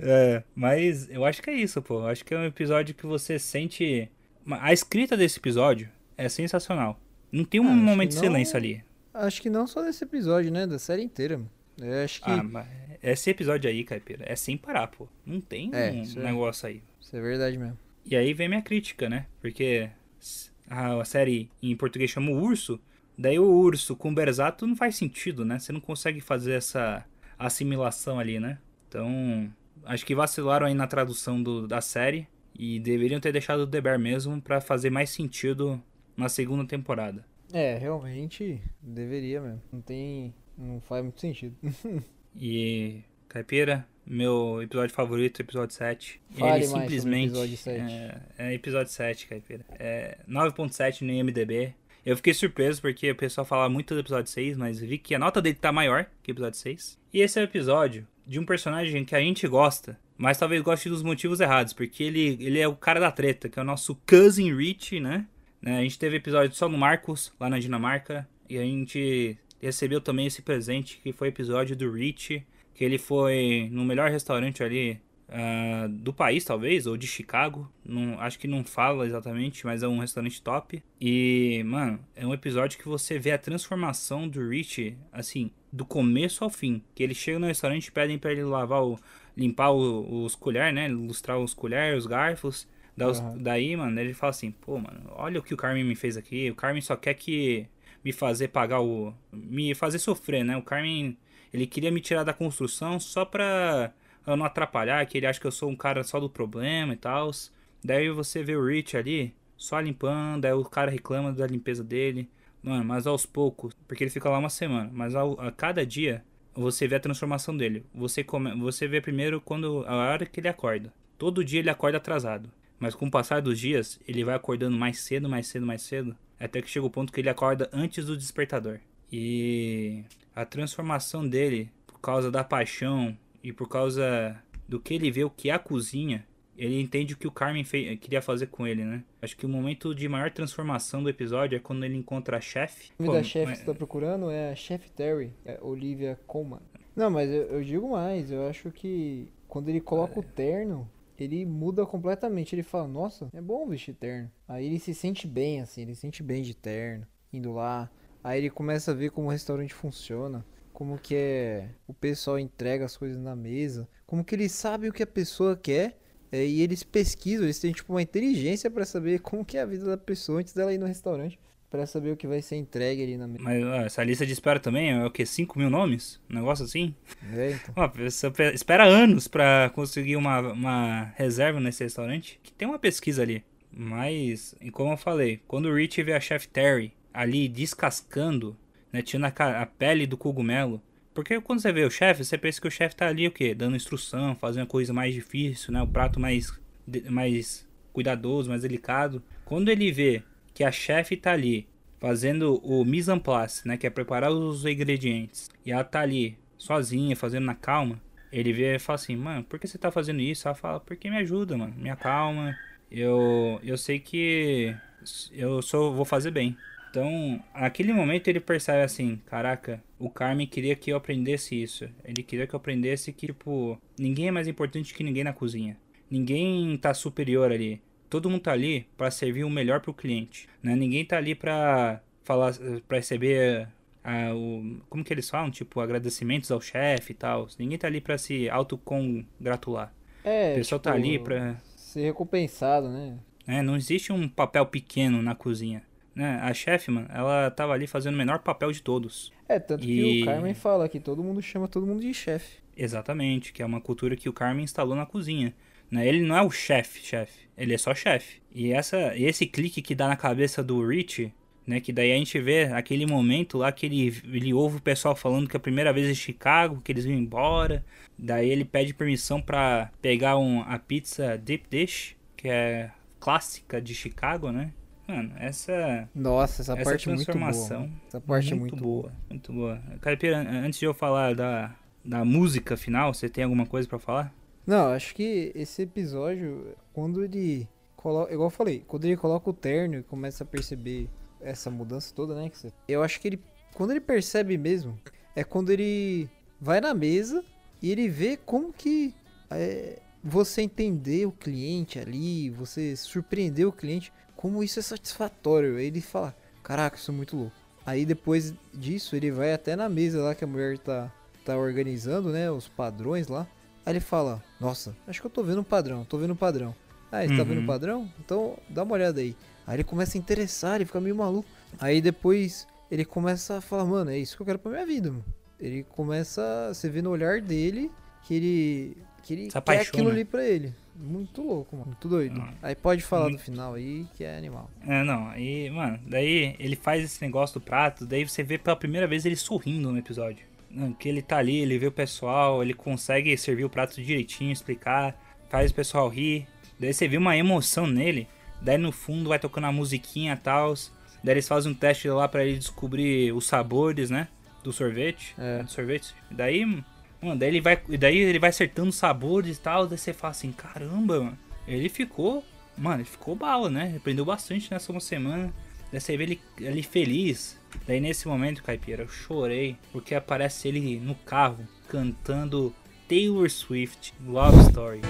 É, mas eu acho que é isso, pô. Eu acho que é um episódio que você sente. A escrita desse episódio é sensacional. Não tem um Ah, momento de não- silêncio ali. Acho que não só desse episódio, né? Da série inteira, mano. Eu acho que Ah, mas esse episódio aí, Caipira, é sem parar, pô. Não tem É, um é. negócio aí. isso é verdade mesmo. E aí vem minha crítica, né? Porque a série em português chama o Urso. Daí o urso com o Berzato não faz sentido, né? Você não consegue fazer essa assimilação ali, né? Então, acho que vacilaram aí na tradução do- da série. E deveriam ter deixado o The Bear mesmo pra fazer mais sentido na segunda temporada. É, realmente deveria mesmo. Não tem. Não faz muito sentido. E, Caipira, meu episódio favorito, episódio 7. Fale ele simplesmente. episódio 7. É, é episódio 7, Caipira. É 9.7 no IMDB. Eu fiquei surpreso porque o pessoal fala muito do episódio 6, mas vi que a nota dele tá maior que o episódio 6. E esse é o episódio de um personagem que a gente gosta, mas talvez goste dos motivos errados, porque ele, ele é o cara da treta, que é o nosso Cousin Rich, né? Né, A gente teve episódio só no Marcos, lá na Dinamarca, e a gente recebeu também esse presente, que foi o episódio do Rich, que ele foi no melhor restaurante ali ah, do país, talvez, ou de Chicago. Não, acho que não fala exatamente, mas é um restaurante top. E, mano, é um episódio que você vê a transformação do Rich, assim, do começo ao fim. Que ele chega no restaurante e pedem pra ele lavar o. limpar o- os colheres, né? Ilustrar os colheres, os garfos. Os- Daí, mano, ele fala assim, pô, mano, olha o que o Carmen me fez aqui. O Carmen só quer que me fazer pagar o. me fazer sofrer, né? O Carmen, ele queria me tirar da construção só pra eu não atrapalhar, que ele acha que eu sou um cara só do problema e tal. Daí você vê o Rich ali, só limpando, aí o cara reclama da limpeza dele. Mano, mas aos poucos, porque ele fica lá uma semana, mas ao- a cada dia você vê a transformação dele. Você, come, você vê primeiro quando a hora que ele acorda. Todo dia ele acorda atrasado. Mas com o passar dos dias, ele vai acordando mais cedo, mais cedo, mais cedo. Até que chega o ponto que ele acorda antes do despertador. E a transformação dele, por causa da paixão e por causa do que ele vê o que é a cozinha, ele entende o que o Carmen queria fazer com ele, né? Acho que o momento de maior transformação do episódio é quando ele encontra a chefe. O nome da chefe que você tá procurando é a Chef Terry, é Olivia Colman. Não, mas eu, eu digo mais, eu acho que quando ele coloca o terno, ele muda completamente. Ele fala, nossa, é bom vestir terno. Aí ele se sente bem, assim, ele se sente bem de terno, indo lá. Aí ele começa a ver como o restaurante funciona, como que é o pessoal entrega as coisas na mesa, como que ele sabe o que a pessoa quer. é, e eles pesquisam, eles têm tipo uma inteligência pra saber como que é a vida da pessoa antes dela ir no restaurante. Pra saber o que vai ser entregue ali na mesa. Mas ó, essa lista de espera também é o que? 5 mil nomes? Um negócio assim? É, então. Ó, espera anos pra conseguir uma, uma reserva nesse restaurante. Que tem uma pesquisa ali. Mas, e como eu falei, quando o Rich vê a Chef Terry ali descascando, né, tirando a, a pele do cogumelo. Porque quando você vê o chefe, você pensa que o chefe tá ali o quê? Dando instrução, fazendo a coisa mais difícil, né? O prato mais, mais cuidadoso, mais delicado. Quando ele vê que a chefe tá ali fazendo o mise en place, né, que é preparar os ingredientes, e ela tá ali sozinha, fazendo na calma, ele vê e fala assim, mano, por que você tá fazendo isso? Ela fala, porque me ajuda, mano, me acalma, eu, eu sei que eu só vou fazer bem. Então, naquele momento ele percebe assim, caraca, o Carmen queria que eu aprendesse isso. Ele queria que eu aprendesse que, tipo, ninguém é mais importante que ninguém na cozinha. Ninguém tá superior ali. Todo mundo tá ali para servir o melhor pro cliente, né? Ninguém tá ali para falar, para receber ah, o, como que eles falam, tipo, agradecimentos ao chefe e tal. Ninguém tá ali para se autocongratular. É, O pessoal tá tipo, ali pra Ser recompensado, né? né? Não existe um papel pequeno na cozinha. Né? A chefe, mano, ela tava ali fazendo o menor papel de todos. É, tanto que E- o Carmen fala que todo mundo chama todo mundo de chefe. Exatamente, que é uma cultura que o Carmen instalou na cozinha. Né? Ele não é o chefe, chefe. Ele é só chefe. E essa, esse clique que dá na cabeça do Rich, né? Que daí a gente vê aquele momento lá que ele, ele ouve o pessoal falando que é a primeira vez em Chicago, que eles vão embora. Daí ele pede permissão pra pegar um, a pizza Deep Dish, que é clássica de Chicago, né? Mano, essa Nossa, essa, essa parte é muito boa. transformação. Essa parte é muito boa. boa, muito boa. Caipira, antes de eu falar da, da música final, você tem alguma coisa pra falar? Não, acho que esse episódio, quando ele coloca, igual eu falei, quando ele coloca o terno e começa a perceber essa mudança toda, né? que você- Eu acho que ele, quando ele percebe mesmo, é quando ele vai na mesa e ele vê como que é, você entender o cliente ali, você surpreender o cliente, como isso é satisfatório. Aí ele fala, caraca, isso é muito louco. Aí depois disso ele vai até na mesa lá que a mulher tá, tá organizando, né? Os padrões lá. Aí ele fala, nossa, acho que eu tô vendo um padrão, tô vendo um padrão. Ah, você tá vendo um Uhum. padrão? Então dá uma olhada aí. Aí ele começa a interessar, ele fica meio maluco. Aí depois ele começa a falar, mano, é isso que eu quero pra minha vida, mano. Ele começa, você vê no olhar dele que ele que ele quer aquilo ali pra ele. Muito louco, mano. Muito doido. Aí pode falar muito. do final aí, que é animal. É, não, aí, mano, daí ele faz esse negócio do prato, daí você vê pela primeira vez ele sorrindo no episódio. Que ele tá ali, ele vê o pessoal, ele consegue servir o prato direitinho, explicar, faz o pessoal rir. Daí você vê uma emoção nele, daí no fundo vai tocando a musiquinha e tal. Daí eles fazem um teste lá pra ele descobrir os sabores, né? Do sorvete. É. Do sorvete. Daí, mano, daí ele vai. Daí ele vai acertando sabores e tal. Daí você fala assim, caramba, mano. Ele ficou. Mano, ele ficou bala, né? Aprendeu bastante nessa uma semana. Daí você vê ele, ele feliz. Daí nesse momento, Caipira, eu chorei. Porque aparece ele no carro cantando Taylor Swift Love Story.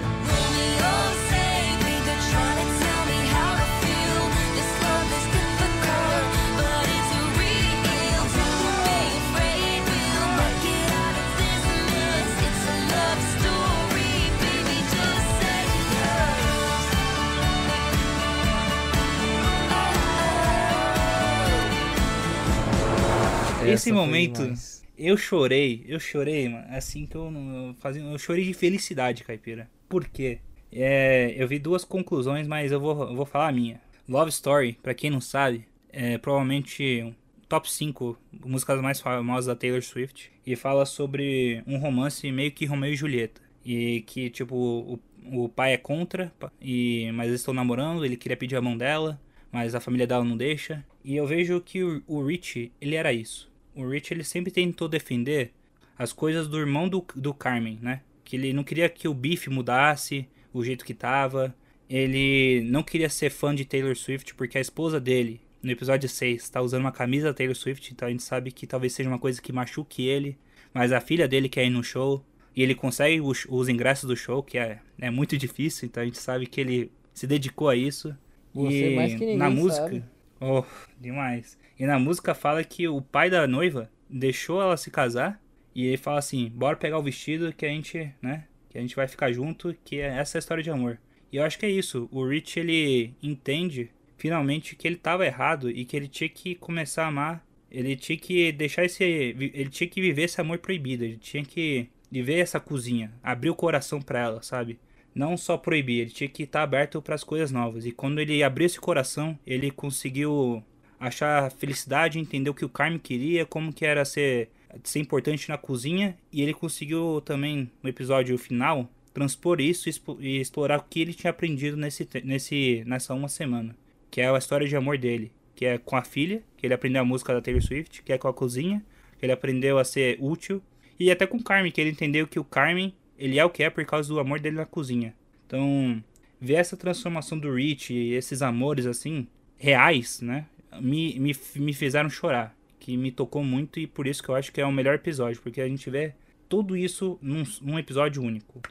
Esse momento, eu chorei, eu chorei, mano. Assim que eu não fazia, eu chorei de felicidade, caipira. Por quê? É, eu vi duas conclusões, mas eu vou, eu vou falar a minha. Love Story, pra quem não sabe, é provavelmente um top 5 músicas mais famosas da Taylor Swift e fala sobre um romance meio que Romeu e Julieta. E que tipo o, o pai é contra, e mas eles estão namorando, ele queria pedir a mão dela, mas a família dela não deixa. E eu vejo que o, o Rich, ele era isso. O Rich ele sempre tentou defender as coisas do irmão do, do Carmen, né? Que ele não queria que o Biff mudasse o jeito que tava. Ele não queria ser fã de Taylor Swift porque a esposa dele, no episódio 6, tá usando uma camisa da Taylor Swift, então a gente sabe que talvez seja uma coisa que machuque ele. Mas a filha dele quer ir no show e ele consegue os, os ingressos do show, que é, é muito difícil, então a gente sabe que ele se dedicou a isso. Você e mais que ninguém na música, sabe. Oh, demais. E na música fala que o pai da noiva deixou ela se casar e ele fala assim: "Bora pegar o vestido que a gente, né, que a gente vai ficar junto, que é essa é a história de amor". E eu acho que é isso. O Rich ele entende finalmente que ele estava errado e que ele tinha que começar a amar. Ele tinha que deixar esse ele tinha que viver esse amor proibido, ele tinha que viver essa cozinha, abrir o coração pra ela, sabe? Não só proibir, ele tinha que estar aberto para as coisas novas. E quando ele abriu esse coração, ele conseguiu achar felicidade, entender o que o Carmen queria, como que era ser, ser importante na cozinha. E ele conseguiu também, no episódio final, transpor isso e explorar o que ele tinha aprendido nesse, nesse, nessa uma semana. Que é a história de amor dele. Que é com a filha, que ele aprendeu a música da Taylor Swift, que é com a cozinha, que ele aprendeu a ser útil. E até com o Carmen, que ele entendeu que o Carmen, ele é o que é por causa do amor dele na cozinha. Então, ver essa transformação do Rich e esses amores assim, reais, né? Me, me, me fizeram chorar. Que me tocou muito e por isso que eu acho que é o melhor episódio. Porque a gente vê tudo isso num, num episódio único.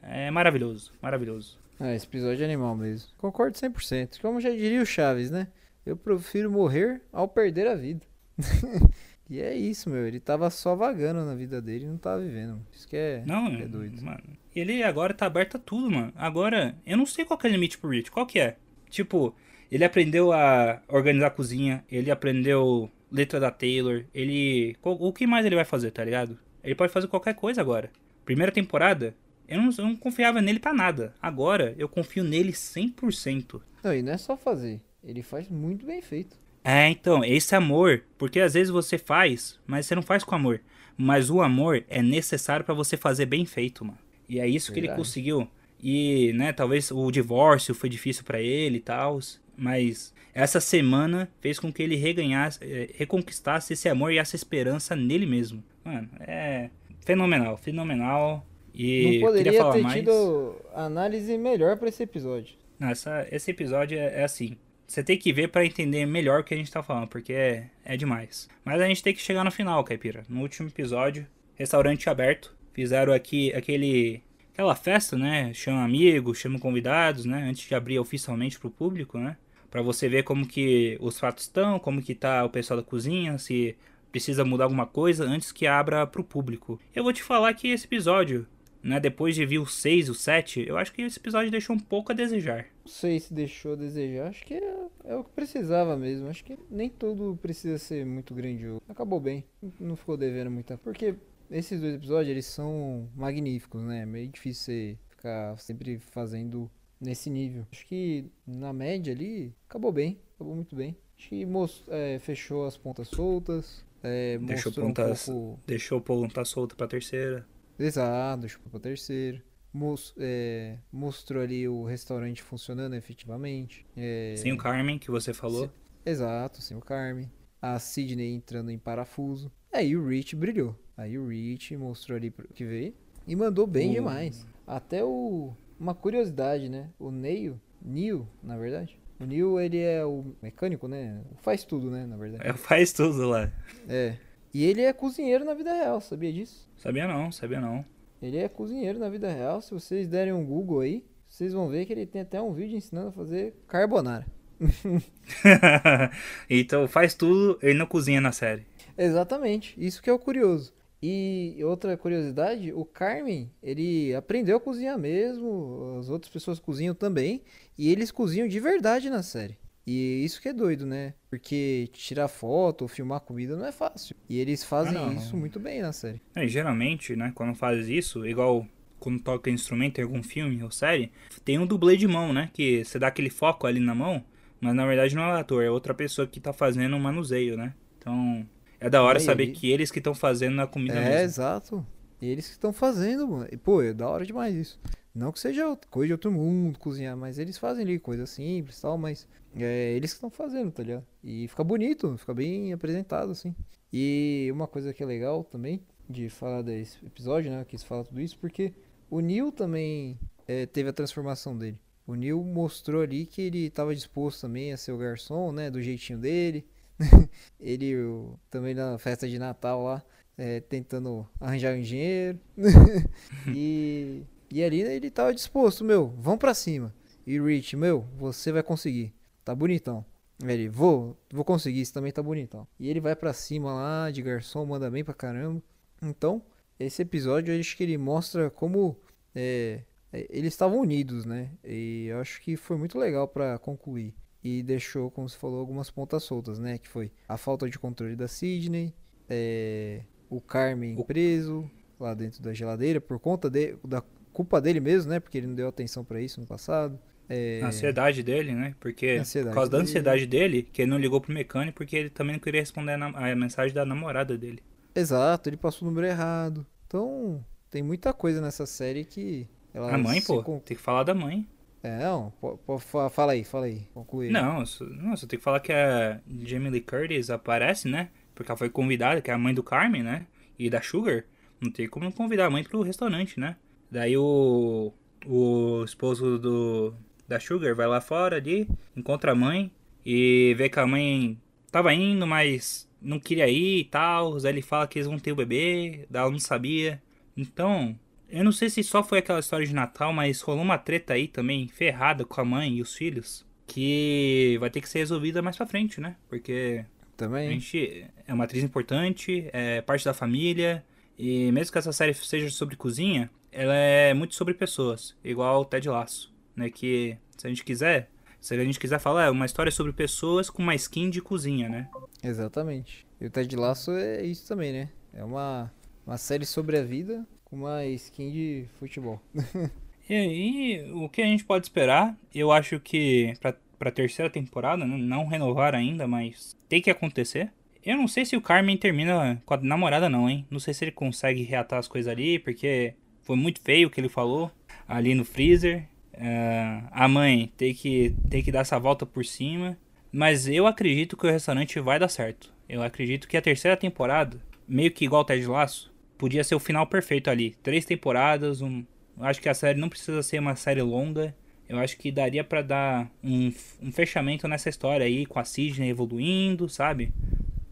É maravilhoso, maravilhoso. Ah, esse episódio é animal mesmo. Concordo 100%. Como já diria o Chaves, né? Eu prefiro morrer ao perder a vida. e é isso, meu. Ele tava só vagando na vida dele e não tava vivendo. Isso que é, Não, que é doido. mano. Ele agora tá aberto a tudo, mano. Agora, eu não sei qual que é o limite pro Rich. Qual que é? Tipo, ele aprendeu a organizar a cozinha, ele aprendeu letra da Taylor, ele. O que mais ele vai fazer, tá ligado? Ele pode fazer qualquer coisa agora. Primeira temporada, eu não, eu não confiava nele pra nada. Agora, eu confio nele 100%. Não, e não é só fazer. Ele faz muito bem feito. É, então, esse amor, porque às vezes você faz, mas você não faz com amor. Mas o amor é necessário pra você fazer bem feito, mano. E é isso que ele Verdade. conseguiu. E, né, talvez o divórcio foi difícil pra ele e tal, mas essa semana fez com que ele reganhasse, eh, reconquistasse esse amor e essa esperança nele mesmo. Mano, é fenomenal, fenomenal. E Não poderia ter mais. tido análise melhor pra esse episódio. Essa- esse episódio é, é assim. Você tem que ver pra entender melhor o que a gente tá falando, porque é, é demais. Mas a gente tem que chegar no final, Caipira. No último episódio, restaurante aberto. Fizeram aqui aquele. aquela festa, né? Chama amigos, chama convidados, né? Antes de abrir oficialmente pro público, né? Pra você ver como que os fatos estão, como que tá o pessoal da cozinha, se precisa mudar alguma coisa antes que abra pro público. Eu vou te falar que esse episódio, né? Depois de ver o 6, o 7, eu acho que esse episódio deixou um pouco a desejar. Não sei se deixou a desejar. Acho que é, é o que precisava mesmo. Acho que nem tudo precisa ser muito grandioso. Acabou bem. Não ficou devendo muita. Porque esses dois episódios, eles são magníficos, né? É meio difícil você ficar sempre fazendo nesse nível. Acho que na média ali, acabou bem. Acabou muito bem. Acho que mos- é, fechou as pontas soltas. É, Deixou mostrou um pontas- pouco... Deixou o ponta solta pra terceira. Exato, deixou pra terceiro. Mos- é, mostrou ali o restaurante funcionando efetivamente. É, Sem o Carmen, que você falou. Exato, sem o Carmen. A Sidney entrando em parafuso. Aí o Rich brilhou. Aí o Rich mostrou ali pro que veio. E mandou bem O- demais. Até o. Uma curiosidade, né? O Neil. Neil, na verdade. O Neil, ele é o mecânico, né? Faz tudo, né? Na verdade. É, faz tudo lá. É. E ele é cozinheiro na vida real, sabia disso? Sabia não, sabia não. Ele é cozinheiro na vida real. Se vocês derem um Google aí, vocês vão ver que ele tem até um vídeo ensinando a fazer carbonara. então faz tudo, ele não cozinha na série. Exatamente, isso que é o curioso. E outra curiosidade, o Carmen, ele aprendeu a cozinhar mesmo, as outras pessoas cozinham também, e eles cozinham de verdade na série. E isso que é doido, né? Porque tirar foto ou filmar comida não é fácil. E eles fazem Ah, isso muito bem na série. É, geralmente, né, quando faz isso, igual quando toca instrumento em algum filme ou série, tem um dublê de mão, né? Que você dá aquele foco ali na mão, mas na verdade não é o ator, é outra pessoa que tá fazendo um manuseio, né? Então, é da hora Aí, saber ele- que eles que estão fazendo a comida É, mesmo. exato. Eles que estão fazendo, mano. E, pô, é da hora demais isso. Não que seja coisa de outro mundo cozinhar, mas eles fazem ali coisa simples e tal, mas é eles que estão fazendo, tá ligado? E fica bonito, fica bem apresentado, assim. E uma coisa que é legal também de falar desse episódio, né? Eu quis falar tudo isso porque o Neil também é, teve a transformação dele. O Neil mostrou ali que ele estava disposto também a ser o garçom, né? Do jeitinho dele. ele o- também na festa de Natal lá, é, tentando arranjar um dinheiro. e, e ali ele tava disposto, meu, vamos pra cima. E Rich, meu, você vai conseguir. Tá bonitão. Ele, vou, vou conseguir, isso também tá bonitão. E ele vai pra cima lá de garçom, manda bem pra caramba. Então, esse episódio eu acho que ele mostra como é, é, eles estavam unidos, né? E eu acho que foi muito legal pra concluir. E deixou, como você falou, algumas pontas soltas, né? Que foi a falta de controle da Sidney, é, o Carmen preso lá dentro da geladeira por conta de, da culpa dele mesmo, né? Porque ele não deu atenção pra isso no passado. É, A ansiedade dele, né? Porque por causa da ansiedade dele, que ele não ligou pro mecânico porque ele também não queria responder a, mensagem da namorada dele. Exato, ele passou o número errado. Então, tem muita coisa nessa série que. Ela a mãe, pô, con- tem que falar da mãe. É, não, pô, pô, fa- fala aí, fala aí. Conclui. Não, só, não, só tem que falar que a Jamie Lee Curtis aparece, né? Porque ela foi convidada, que é a mãe do Carmen, né? E da Sugar. Não tem como não convidar a mãe pro restaurante, né? Daí o, o esposo do, da Sugar vai lá fora ali, encontra a mãe e vê que a mãe tava indo, mas não queria ir e tal. Aí ele fala que eles vão ter o bebê, daí ela não sabia. Então, eu não sei se só foi aquela história de Natal, mas rolou uma treta aí também, ferrada com a mãe e os filhos, que vai ter que ser resolvida mais pra frente, né? Porque a Também. gente é uma atriz importante, é parte da família, e mesmo que essa série seja sobre cozinha, ela é muito sobre pessoas, igual o Ted Lasso, né? Que se a gente quiser, se a gente quiser falar, é uma história sobre pessoas com uma skin de cozinha, né? Exatamente. E o Ted Lasso é isso também, né? É uma, uma série sobre a vida com uma skin de futebol. E aí, o que a gente pode esperar? Eu acho que, pra, pra terceira temporada, né? não renovaram ainda, mas tem que acontecer. Eu não sei se o Carmen termina com a namorada não, hein? Não sei se ele consegue reatar as coisas ali, porque foi muito feio o que ele falou ali no freezer. É, a mãe tem que, tem que dar essa volta por cima. Mas eu acredito que o restaurante vai dar certo. Eu acredito que a terceira temporada, meio que igual o Ted Laço, podia ser o final perfeito ali. Três temporadas, um... Eu acho que a série não precisa ser uma série longa. Eu acho que daria para dar um, um fechamento nessa história aí, com a Sidney evoluindo, sabe?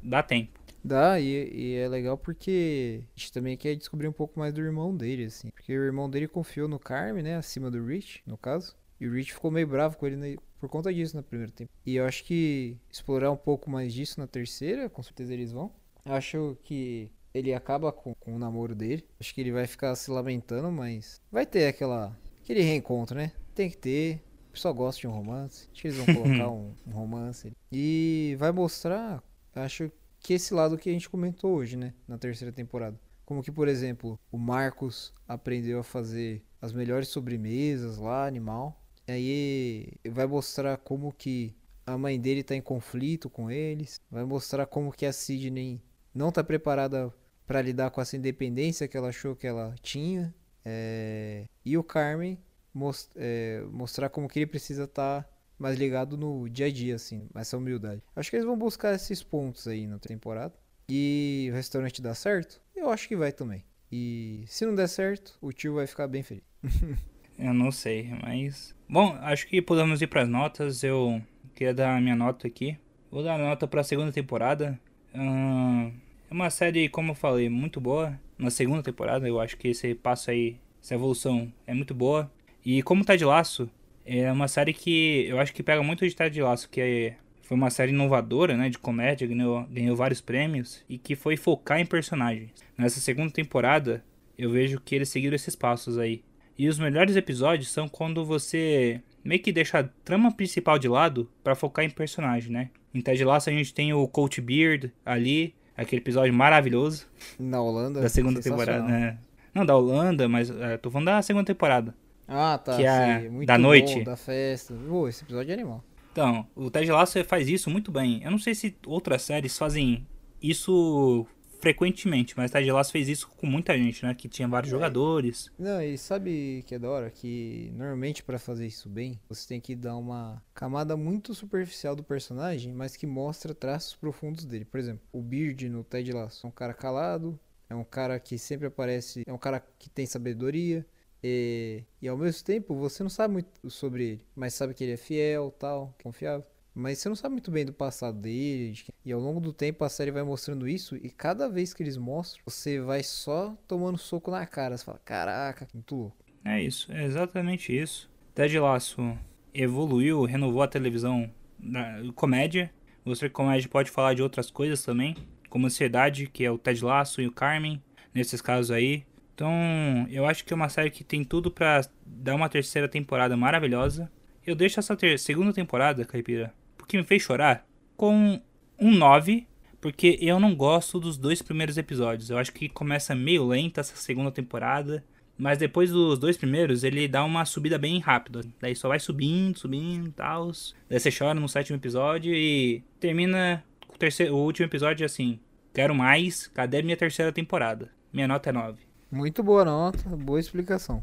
Dá tempo. Dá, e, e, é legal porque a gente também quer descobrir um pouco mais do irmão dele, assim. Porque o irmão dele confiou no Carmen, né? Acima do Rich, no caso. E o Rich ficou meio bravo com ele né, por conta disso na primeira tempo. E eu acho que explorar um pouco mais disso na terceira, com certeza eles vão. Acho que ele acaba com, com o namoro dele. Acho que ele vai ficar se lamentando, mas vai ter aquela aquele reencontro, né? Tem que ter. O pessoal gosta de um romance. Acho que eles vão colocar um, um romance. E vai mostrar, acho que esse lado que a gente comentou hoje, né? Na terceira temporada. Como que, por exemplo, o Marcos aprendeu a fazer as melhores sobremesas lá, animal. E aí vai mostrar como que a mãe dele tá em conflito com eles. Vai mostrar como que a Sidney não tá preparada para lidar com essa independência que ela achou que ela tinha. É... E o Carmen most... é... mostrar como que ele precisa estar tá mais ligado no dia a dia, assim, essa humildade. Acho que eles vão buscar esses pontos aí na temporada. E o restaurante dá certo? Eu acho que vai também. E se não der certo, o tio vai ficar bem feliz. Eu não sei, mas. Bom, acho que podemos ir para as notas. Eu queria dar a minha nota aqui. Vou dar a nota para a segunda temporada. É uma série, como eu falei, muito boa. Na segunda temporada, eu acho que esse passo aí, essa evolução é muito boa. E como tá de laço, é uma série que eu acho que pega muito de Ted Laço, que é, foi uma série inovadora, né, de comédia, ganhou, ganhou vários prêmios e que foi focar em personagens. Nessa segunda temporada, eu vejo que eles seguiram esses passos aí. E os melhores episódios são quando você meio que deixa a trama principal de lado para focar em personagem, né? Em Ted Lasso a gente tem o Coach Beard ali, aquele episódio maravilhoso. Na Holanda? Da segunda temporada, né? Não, da Holanda, mas é, tô falando da segunda temporada. Ah, tá. Que é sim, da noite. Bom, da festa. Esse episódio é animal. Então, o Ted Lasso faz isso muito bem. Eu não sei se outras séries fazem isso frequentemente, mas Ted Lasso fez isso com muita gente, né? Que tinha vários é. jogadores. Não, e sabe que é da hora? Que normalmente para fazer isso bem, você tem que dar uma camada muito superficial do personagem, mas que mostra traços profundos dele. Por exemplo, o Beard no Ted Lasso é um cara calado, é um cara que sempre aparece, é um cara que tem sabedoria, e, e ao mesmo tempo você não sabe muito sobre ele, mas sabe que ele é fiel, tal, confiável. Mas você não sabe muito bem do passado dele. E ao longo do tempo a série vai mostrando isso. E cada vez que eles mostram, você vai só tomando soco na cara. Você fala, caraca, muito louco. É isso, é exatamente isso. Ted Laço evoluiu, renovou a televisão da comédia. Você comédia pode falar de outras coisas também, como ansiedade, que é o Ted Laço e o Carmen, nesses casos aí. Então, eu acho que é uma série que tem tudo para dar uma terceira temporada maravilhosa. Eu deixo essa segunda temporada, Caipira, porque me fez chorar, com um 9, porque eu não gosto dos dois primeiros episódios. Eu acho que começa meio lenta essa segunda temporada, mas depois dos dois primeiros ele dá uma subida bem rápida. Daí só vai subindo, subindo tal. Daí você chora no sétimo episódio e termina o, terceiro, o último episódio assim. Quero mais, cadê minha terceira temporada? Minha nota é 9. Muito boa nota, boa explicação.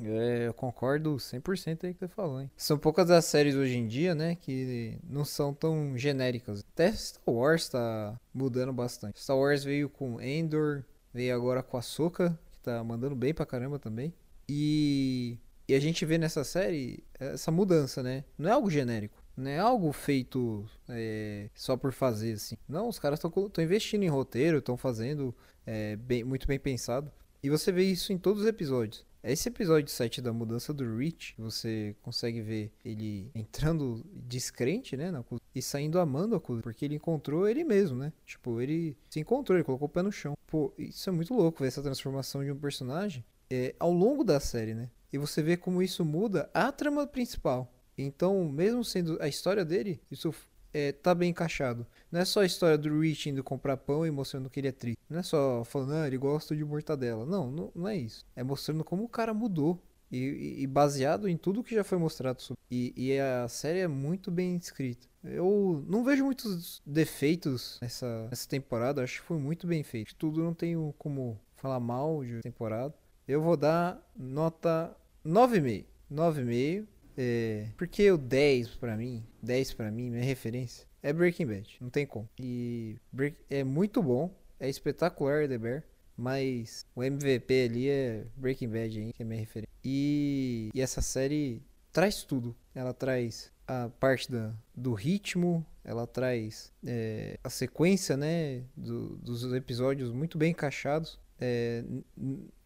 É, eu concordo 100% aí que você falou, hein? São poucas as séries hoje em dia, né, que não são tão genéricas. Até Star Wars tá mudando bastante. Star Wars veio com Endor, veio agora com a Soka, que tá mandando bem pra caramba também. E, e a gente vê nessa série essa mudança, né? Não é algo genérico. Não é algo feito é, só por fazer, assim. Não, os caras estão investindo em roteiro, estão fazendo é, bem, muito bem pensado. E você vê isso em todos os episódios. Esse episódio 7 da mudança do Rich, você consegue ver ele entrando descrente, né, na e saindo amando a coisa, porque ele encontrou ele mesmo, né? Tipo, ele se encontrou, ele colocou o pé no chão. Pô, isso é muito louco ver essa transformação de um personagem é, ao longo da série, né? E você vê como isso muda a trama principal. Então, mesmo sendo a história dele, isso é, tá bem encaixado. Não é só a história do Rich indo comprar pão e mostrando que ele é triste. Não é só falando, ah, ele gosta de mortadela. Não, não, não é isso. É mostrando como o cara mudou. E, e- baseado em tudo que já foi mostrado sobre. E, e a série é muito bem escrita. Eu não vejo muitos defeitos nessa, nessa temporada, acho que foi muito bem feito. Tudo não tenho como falar mal de temporada. Eu vou dar nota 9,5. 9,5. É, porque o 10 pra mim, 10 pra mim, minha referência, é Breaking Bad. Não tem como. E é muito bom, é espetacular The Bear. Mas o MVP ali é Breaking Bad, hein, que é minha referência. E, e essa série traz tudo. Ela traz a parte da, do ritmo, ela traz é, a sequência, né, do- dos episódios muito bem encaixados. É,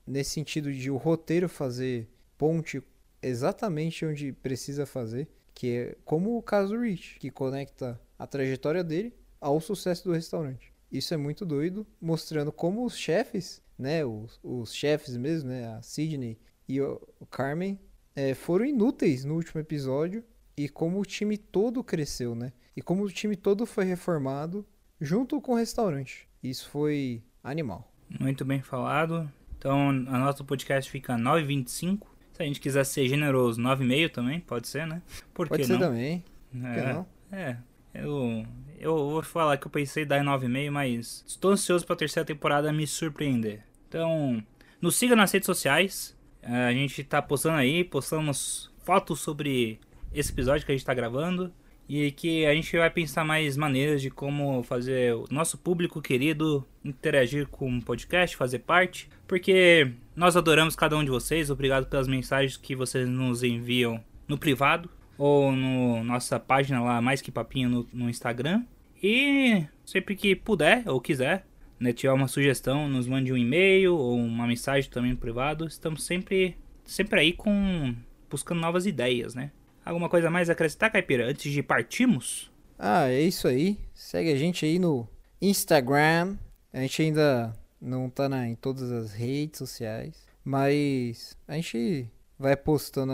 nesse sentido de o roteiro fazer ponte exatamente onde precisa fazer, que é como o caso Rich, que conecta a trajetória dele ao sucesso do restaurante. Isso é muito doido, mostrando como os chefes, né, os, os chefes mesmo, né, a Sidney e o, o Carmen, eh, foram inúteis no último episódio e como o time todo cresceu, né? E como o time todo foi reformado junto com o restaurante. Isso foi animal. Muito bem falado. Então, a nota do podcast fica 9,25. Se a gente quiser ser generoso, 9,5 também, pode ser, né? Por Pode que ser não? também. que É, não? é. Eu, eu vou falar que eu pensei em dar em 9,5, mas estou ansioso para a terceira temporada me surpreender. Então, nos siga nas redes sociais. É, A gente tá postando aí, postamos fotos sobre esse episódio que a gente tá gravando. E que a gente vai pensar mais maneiras de como fazer o nosso público querido interagir com o podcast, fazer parte. Porque nós adoramos cada um de vocês. Obrigado pelas mensagens que vocês nos enviam no privado ou no nossa página lá, Mais Que Papinho, no, no Instagram. E sempre que puder ou quiser, né, tiver uma sugestão, nos mande um e-mail ou uma mensagem também no privado. Estamos sempre, sempre aí com buscando novas ideias, né? Alguma coisa mais a acrescentar, Caipira, antes de partirmos? Ah, é isso aí. Segue a gente aí no Instagram. A gente ainda não tá na, em todas as redes sociais. Mas a gente vai postando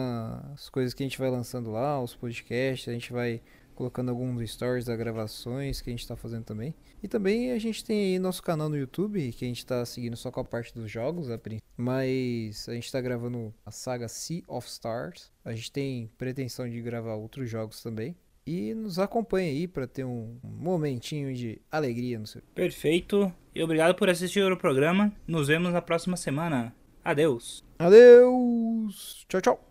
as coisas que a gente vai lançando lá, os podcasts. A gente vai colocando alguns stories das gravações que a gente tá fazendo também. E também a gente tem aí nosso canal no YouTube, que a gente tá seguindo só com a parte dos jogos. Mas a gente tá gravando a saga Sea of Stars. A gente tem pretensão de gravar outros jogos também. E nos acompanhe aí para ter um momentinho de alegria no seu. Perfeito. E obrigado por assistir o programa. Nos vemos na próxima semana. Adeus. Adeus! Tchau, tchau!